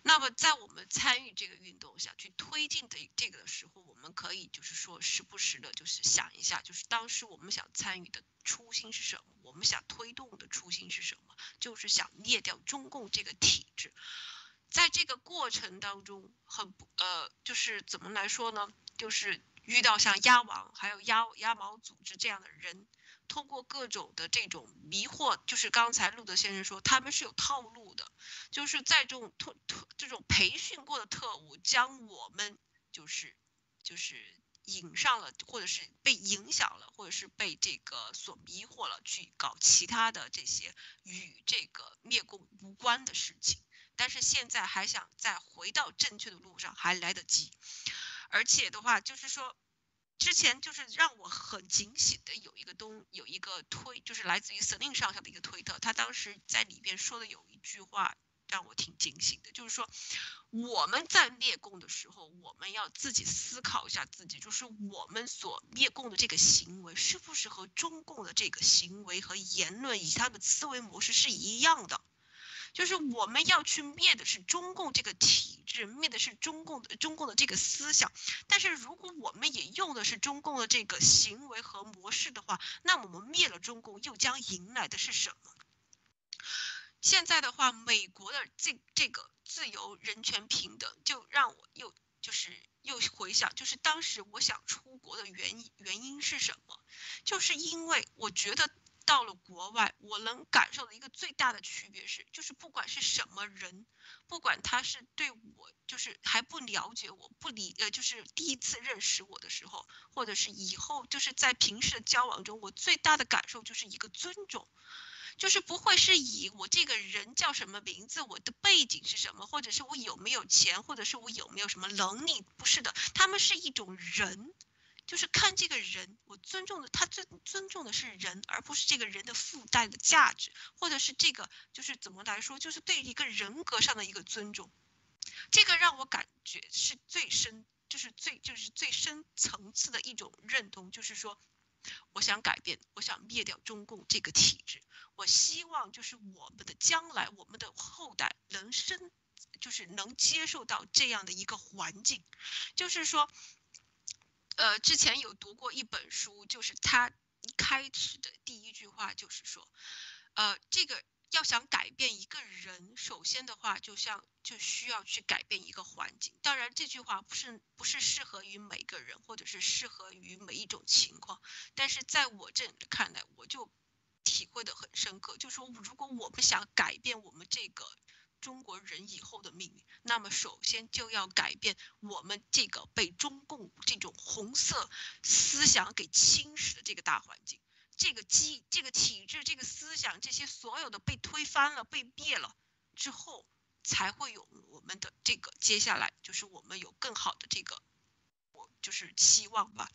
那么，在我们参与这个运动想去推进的这个的时候，我们可以就是说，时不时的，就是想一下，就是当时我们想参与的初心是什么？我们想推动的初心是什么？就是想灭掉中共这个体制。在这个过程当中，很不呃，就是怎么来说呢？就是。遇到像鸭王还有鸭鸭毛组织这样的人，通过各种的这种迷惑，就是刚才路德先生说他们是有套路的，就是在这种特特这种培训过的特务将我们就是就是引上了，或者是被影响了，或者是被这个所迷惑了，去搞其他的这些与这个灭共无关的事情，但是现在还想再回到正确的路上还来得及。而且的话，就是说，之前就是让我很惊喜的有一个东，有一个推，就是来自于 Selin 上校的一个推特，他当时在里边说的有一句话让我挺惊喜的，就是说我们在灭共的时候，我们要自己思考一下自己，就是我们所灭共的这个行为是不是和中共的这个行为和言论以及他的思维模式是一样的。就是我们要去灭的是中共这个体制，灭的是中共的中共的这个思想。但是如果我们也用的是中共的这个行为和模式的话，那我们灭了中共，又将迎来的是什么？现在的话，美国的这这个自由、人权、平等，就让我又就是又回想，就是当时我想出国的原因原因是什么？就是因为我觉得。到了国外，我能感受的一个最大的区别是，就是不管是什么人，不管他是对我就是还不了解我，不理呃，就是第一次认识我的时候，或者是以后就是在平时的交往中，我最大的感受就是一个尊重，就是不会是以我这个人叫什么名字，我的背景是什么，或者是我有没有钱，或者是我有没有什么能力，不是的，他们是一种人。就是看这个人，我尊重的他尊尊重的是人，而不是这个人的附带的价值，或者是这个就是怎么来说，就是对一个人格上的一个尊重，这个让我感觉是最深，就是最就是最深层次的一种认同，就是说，我想改变，我想灭掉中共这个体制，我希望就是我们的将来，我们的后代能生，就是能接受到这样的一个环境，就是说。呃，之前有读过一本书，就是他一开始的第一句话就是说，呃，这个要想改变一个人，首先的话，就像就需要去改变一个环境。当然，这句话不是不是适合于每个人，或者是适合于每一种情况。但是在我这里看来，我就体会的很深刻，就说如果我们想改变我们这个。中国人以后的命运，那么首先就要改变我们这个被中共这种红色思想给侵蚀的这个大环境，这个机、这个体制、这个思想，这些所有的被推翻了、被灭了之后，才会有我们的这个接下来就是我们有更好的这个，就是期望吧。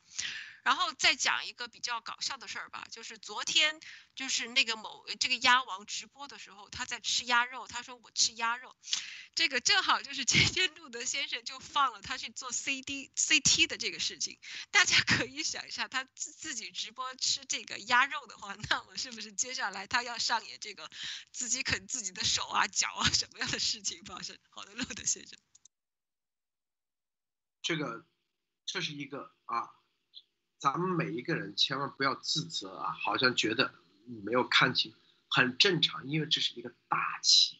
然后再讲一个比较搞笑的事儿吧，就是昨天就是那个某这个鸭王直播的时候，他在吃鸭肉，他说我吃鸭肉，这个正好就是今天路德先生就放了他去做 C D C T 的这个事情，大家可以想一下，他自自己直播吃这个鸭肉的话，那我是不是接下来他要上演这个自己啃自己的手啊脚啊什么样的事情发生？好的，路德先生，这个这是一个啊。咱们每一个人千万不要自责啊，好像觉得你没有看清，很正常，因为这是一个大企，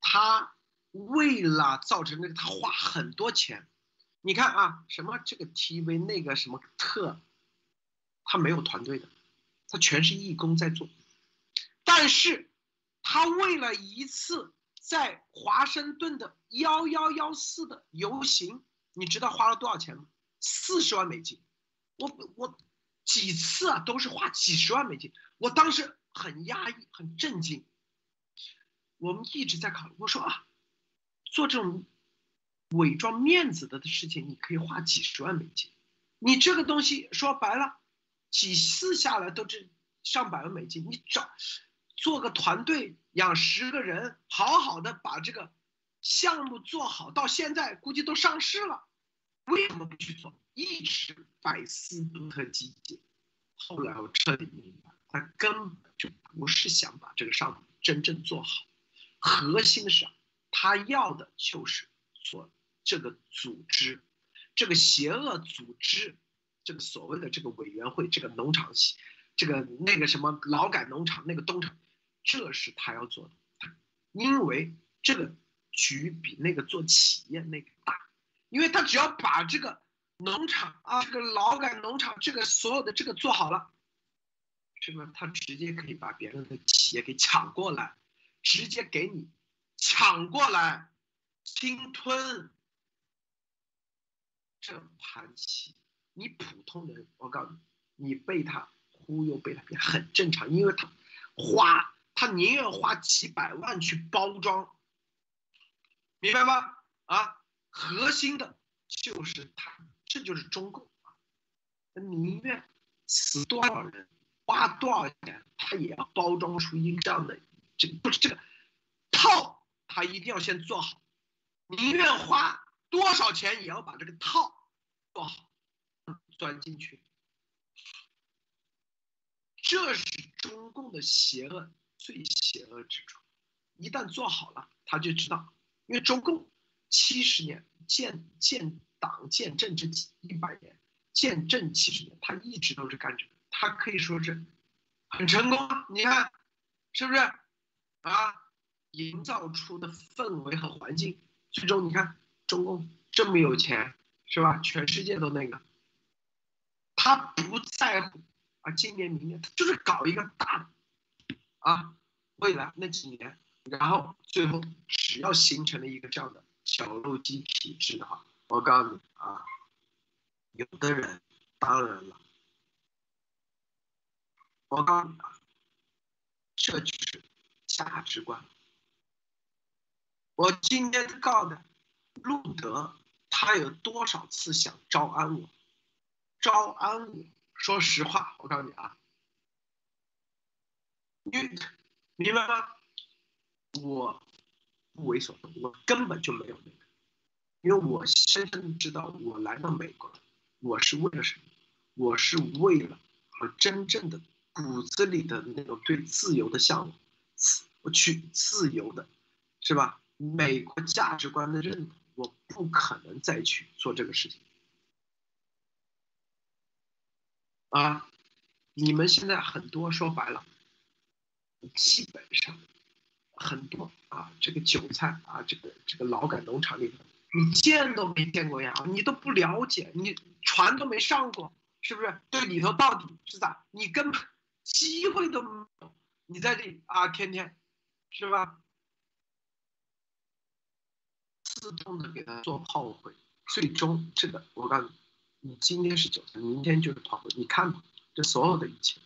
他为了造成那个，他花很多钱。你看啊，什么这个 TV 那个什么特，他没有团队的，他全是义工在做。但是，他为了一次在华盛顿的幺幺幺四的游行，你知道花了多少钱吗？四十万美金。我我几次啊，都是花几十万美金。我当时很压抑，很震惊。我们一直在考虑，我说啊，做这种伪装面子的事情，你可以花几十万美金。你这个东西说白了，几次下来都是上百万美金。你找做个团队，养十个人，好好的把这个项目做好，到现在估计都上市了。为什么不去做？一直百思不得其解。后来我彻底明白，他根本就不是想把这个项目真正做好。核心是，他要的就是做这个组织，这个邪恶组织，这个所谓的这个委员会，这个农场，这个那个什么劳改农场那个东厂，这是他要做的。因为这个局比那个做企业那个大。因为他只要把这个农场啊，这个劳改农场，这个所有的这个做好了，是吧？他直接可以把别人的企业给抢过来，直接给你抢过来，侵吞。这盘棋，你普通人，我告诉你，你被他忽悠，被他骗，很正常，因为他花，他宁愿花几百万去包装，明白吗？啊？核心的就是他，这就是中共啊！宁愿死多少人，花多少钱，他也要包装出一个这样的，这个不是这个套，他一定要先做好。宁愿花多少钱，也要把这个套做好，钻进去。这是中共的邪恶最邪恶之处。一旦做好了，他就知道，因为中共。七十年建建党建政这一百年建政七十年，他一直都是干这个，他可以说是很成功。你看，是不是啊？营造出的氛围和环境，最终你看中共这么有钱，是吧？全世界都那个，他不在乎啊，今年明年他就是搞一个大的啊，未来那几年，然后最后只要形成了一个这样的。小路基体质的话，我告诉你啊，有的人当然了，我告诉你啊，这就是价值观。我今天告的路德，他有多少次想招安我？招安我，说实话，我告诉你啊，你明白吗？我。不为所动，我根本就没有那个，因为我深深知道，我来到美国，我是为了什么？我是为了和真正的骨子里的那种对自由的向往，我去自由的，是吧？美国价值观的认同，我不可能再去做这个事情。啊，你们现在很多说白了，基本上。很多啊，这个韭菜啊，这个这个劳改农场里头，你见都没见过呀，你都不了解，你船都没上过，是不是？对里头到底是咋？你根本机会都没有，你在这里啊，天天，是吧？自动的给他做炮灰，最终这个我告诉你，你今天是韭菜，明天就是炮灰，你看吧，这所有的一切，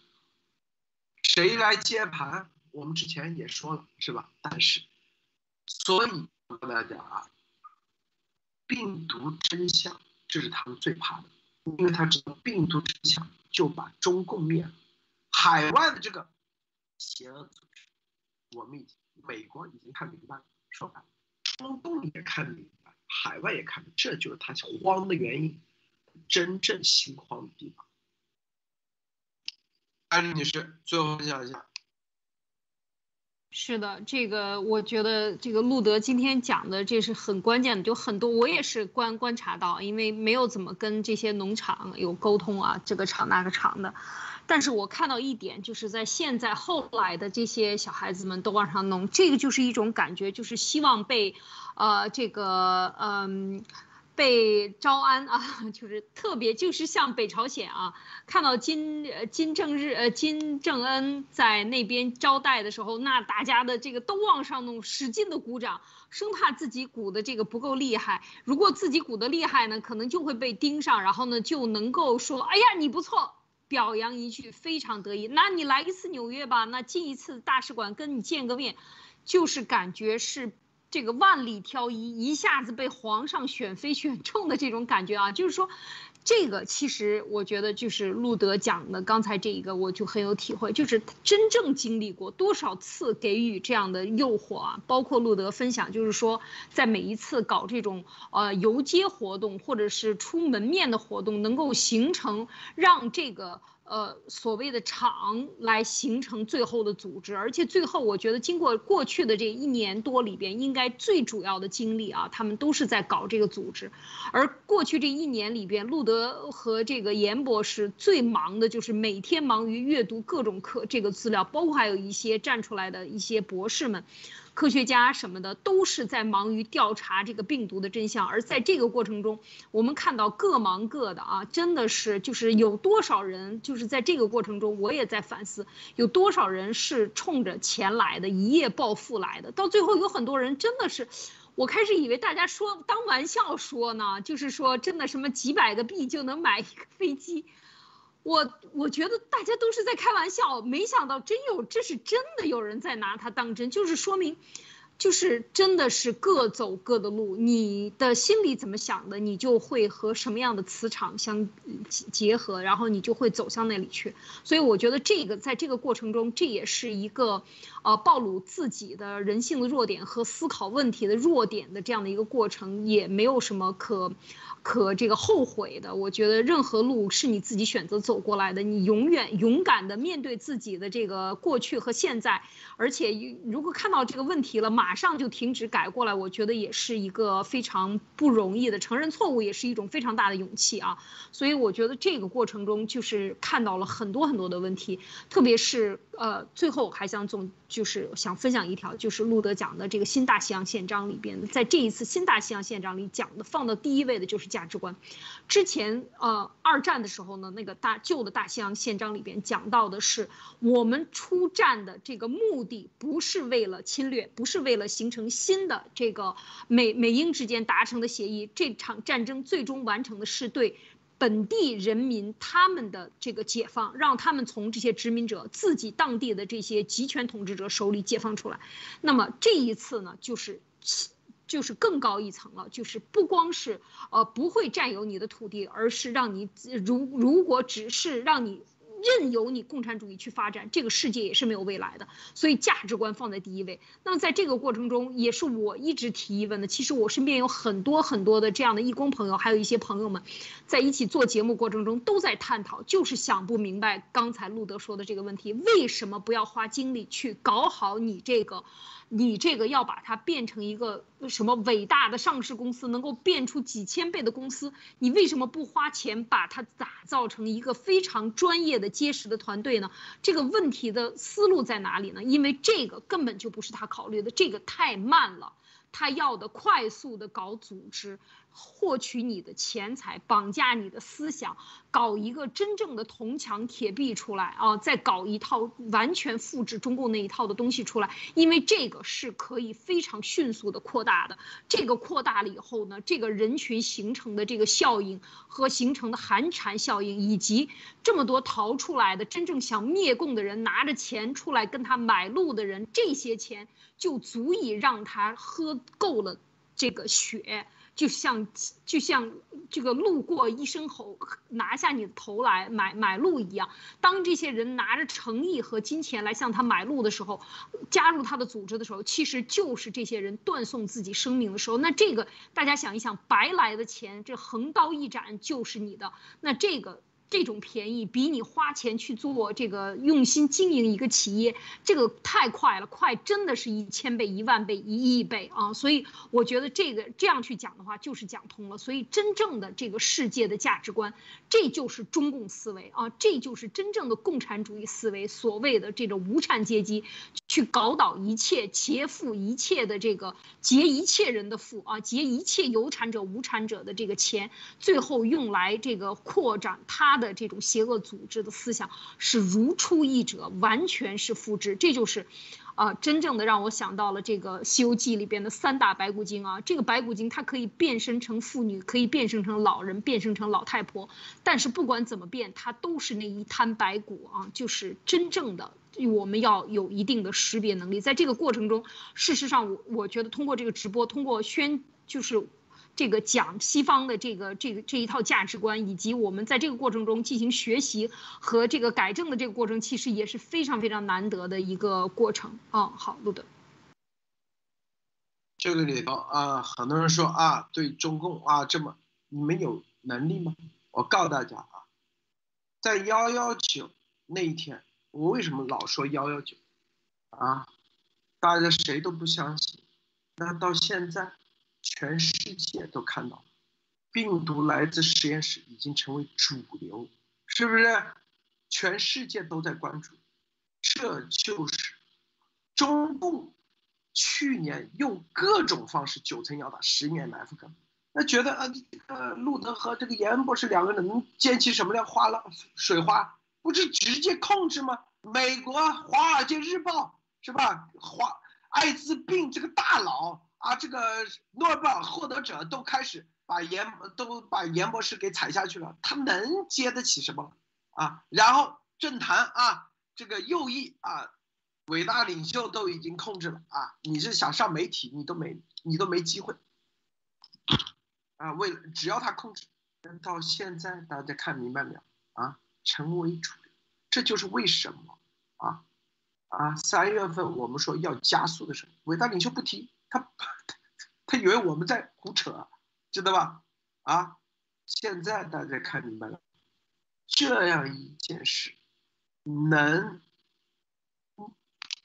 谁来接盘？我们之前也说了，是吧？但是，所以我跟大家讲啊，病毒真相，这是他们最怕的。因为他知道病毒真相就把中共灭了，海外的这个邪恶组织，我们已经美国已经看明白了，说白了，中共也看明白，海外也看明白，这就是他慌的原因，真正心慌的地方。艾丽女士，最后分享一下。是的，这个我觉得这个路德今天讲的这是很关键的，就很多我也是观观察到，因为没有怎么跟这些农场有沟通啊，这个厂那个厂的，但是我看到一点，就是在现在后来的这些小孩子们都往上弄，这个就是一种感觉，就是希望被，呃，这个嗯。被招安啊，[LAUGHS] 就是特别就是像北朝鲜啊，看到金金正日呃金正恩在那边招待的时候，那大家的这个都往上弄，使劲的鼓掌，生怕自己鼓的这个不够厉害。如果自己鼓的厉害呢，可能就会被盯上，然后呢就能够说，哎呀你不错，表扬一句，非常得意。那你来一次纽约吧，那进一次大使馆跟你见个面，就是感觉是。这个万里挑一，一下子被皇上选妃选中的这种感觉啊，就是说，这个其实我觉得就是路德讲的刚才这一个，我就很有体会，就是真正经历过多少次给予这样的诱惑啊，包括路德分享，就是说在每一次搞这种呃游街活动或者是出门面的活动，能够形成让这个。呃，所谓的厂来形成最后的组织，而且最后我觉得经过过去的这一年多里边，应该最主要的精力啊，他们都是在搞这个组织。而过去这一年里边，路德和这个严博士最忙的就是每天忙于阅读各种课这个资料，包括还有一些站出来的一些博士们。科学家什么的都是在忙于调查这个病毒的真相，而在这个过程中，我们看到各忙各的啊，真的是就是有多少人就是在这个过程中，我也在反思，有多少人是冲着钱来的，一夜暴富来的，到最后有很多人真的是，我开始以为大家说当玩笑说呢，就是说真的什么几百个币就能买一个飞机。我我觉得大家都是在开玩笑，没想到真有，这是真的有人在拿它当真，就是说明。就是真的是各走各的路，你的心里怎么想的，你就会和什么样的磁场相结合，然后你就会走向那里去。所以我觉得这个在这个过程中，这也是一个，呃，暴露自己的人性的弱点和思考问题的弱点的这样的一个过程，也没有什么可，可这个后悔的。我觉得任何路是你自己选择走过来的，你永远勇敢的面对自己的这个过去和现在，而且如果看到这个问题了，马。上就停止改过来，我觉得也是一个非常不容易的。承认错误也是一种非常大的勇气啊。所以我觉得这个过程中就是看到了很多很多的问题，特别是呃，最后还想总就是想分享一条，就是路德讲的这个新大西洋宪章里边，在这一次新大西洋宪章里讲的放到第一位的就是价值观。之前呃二战的时候呢，那个大旧的大西洋宪章里边讲到的是我们出战的这个目的不是为了侵略，不是为了形成新的这个美美英之间达成的协议，这场战争最终完成的是对本地人民他们的这个解放，让他们从这些殖民者自己当地的这些集权统治者手里解放出来。那么这一次呢，就是就是更高一层了，就是不光是呃不会占有你的土地，而是让你如如果只是让你。任由你共产主义去发展，这个世界也是没有未来的。所以价值观放在第一位。那么在这个过程中，也是我一直提疑问的。其实我身边有很多很多的这样的义工朋友，还有一些朋友们，在一起做节目过程中都在探讨，就是想不明白刚才路德说的这个问题：为什么不要花精力去搞好你这个？你这个要把它变成一个什么伟大的上市公司，能够变出几千倍的公司，你为什么不花钱把它打造成一个非常专业的、结实的团队呢？这个问题的思路在哪里呢？因为这个根本就不是他考虑的，这个太慢了，他要的快速的搞组织。获取你的钱财，绑架你的思想，搞一个真正的铜墙铁壁出来啊！再搞一套完全复制中共那一套的东西出来，因为这个是可以非常迅速的扩大的。这个扩大了以后呢，这个人群形成的这个效应和形成的寒蝉效应，以及这么多逃出来的真正想灭共的人拿着钱出来跟他买路的人，这些钱就足以让他喝够了这个血。就像就像这个路过一声吼，拿下你的头来买买路一样。当这些人拿着诚意和金钱来向他买路的时候，加入他的组织的时候，其实就是这些人断送自己生命的时候。那这个大家想一想，白来的钱，这横刀一斩就是你的。那这个。这种便宜比你花钱去做这个用心经营一个企业，这个太快了，快真的是一千倍、一万倍、一亿倍啊！所以我觉得这个这样去讲的话，就是讲通了。所以真正的这个世界的价值观，这就是中共思维啊，这就是真正的共产主义思维。所谓的这种无产阶级去搞倒一切，劫富一切的这个劫一切人的富啊，劫一切有产者、无产者的这个钱，最后用来这个扩展他。的这种邪恶组织的思想是如出一辙，完全是复制。这就是，啊，真正的让我想到了这个《西游记》里边的三大白骨精啊。这个白骨精它可以变身成妇女，可以变身成老人，变身成老太婆。但是不管怎么变，它都是那一滩白骨啊。就是真正的，我们要有一定的识别能力。在这个过程中，事实上，我我觉得通过这个直播，通过宣，就是。这个讲西方的这个这个这一套价值观，以及我们在这个过程中进行学习和这个改正的这个过程，其实也是非常非常难得的一个过程啊。好，路德，这个里头啊，很多人说啊，对中共啊这么你们有能力吗？我告诉大家啊，在幺幺九那一天，我为什么老说幺幺九啊？大家谁都不相信，那到现在。全世界都看到了，病毒来自实验室已经成为主流，是不是？全世界都在关注，这就是中共去年用各种方式九层妖塔十年埋伏根，那觉得啊，这个路德和这个严博士两个人能溅起什么样花了水花？不是直接控制吗？美国《华尔街日报》是吧？华艾滋病这个大佬。啊，这个诺贝尔获得者都开始把严都把严博士给踩下去了，他能接得起什么啊？然后政坛啊，这个右翼啊，伟大领袖都已经控制了啊，你是想上媒体，你都没你都没机会啊。为了只要他控制，到现在大家看明白没有啊？成为主流，这就是为什么啊啊！三月份我们说要加速的时候，伟大领袖不提。他他以为我们在胡扯，知道吧？啊，现在大家看明白了，这样一件事，能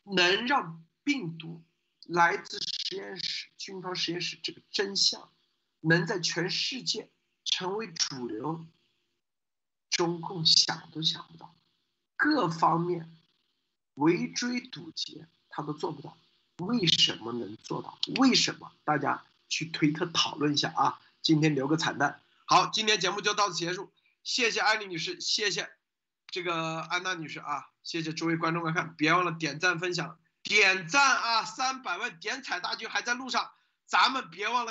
能让病毒来自实验室、军方实验室这个真相，能在全世界成为主流，中共想都想不到，各方面围追堵截，他都做不到。为什么能做到？为什么？大家去推特讨论一下啊！今天留个彩蛋。好，今天节目就到此结束。谢谢艾丽女士，谢谢这个安娜女士啊！谢谢诸位观众观看，别忘了点赞分享，点赞啊！三百万点彩大军还在路上，咱们别忘了。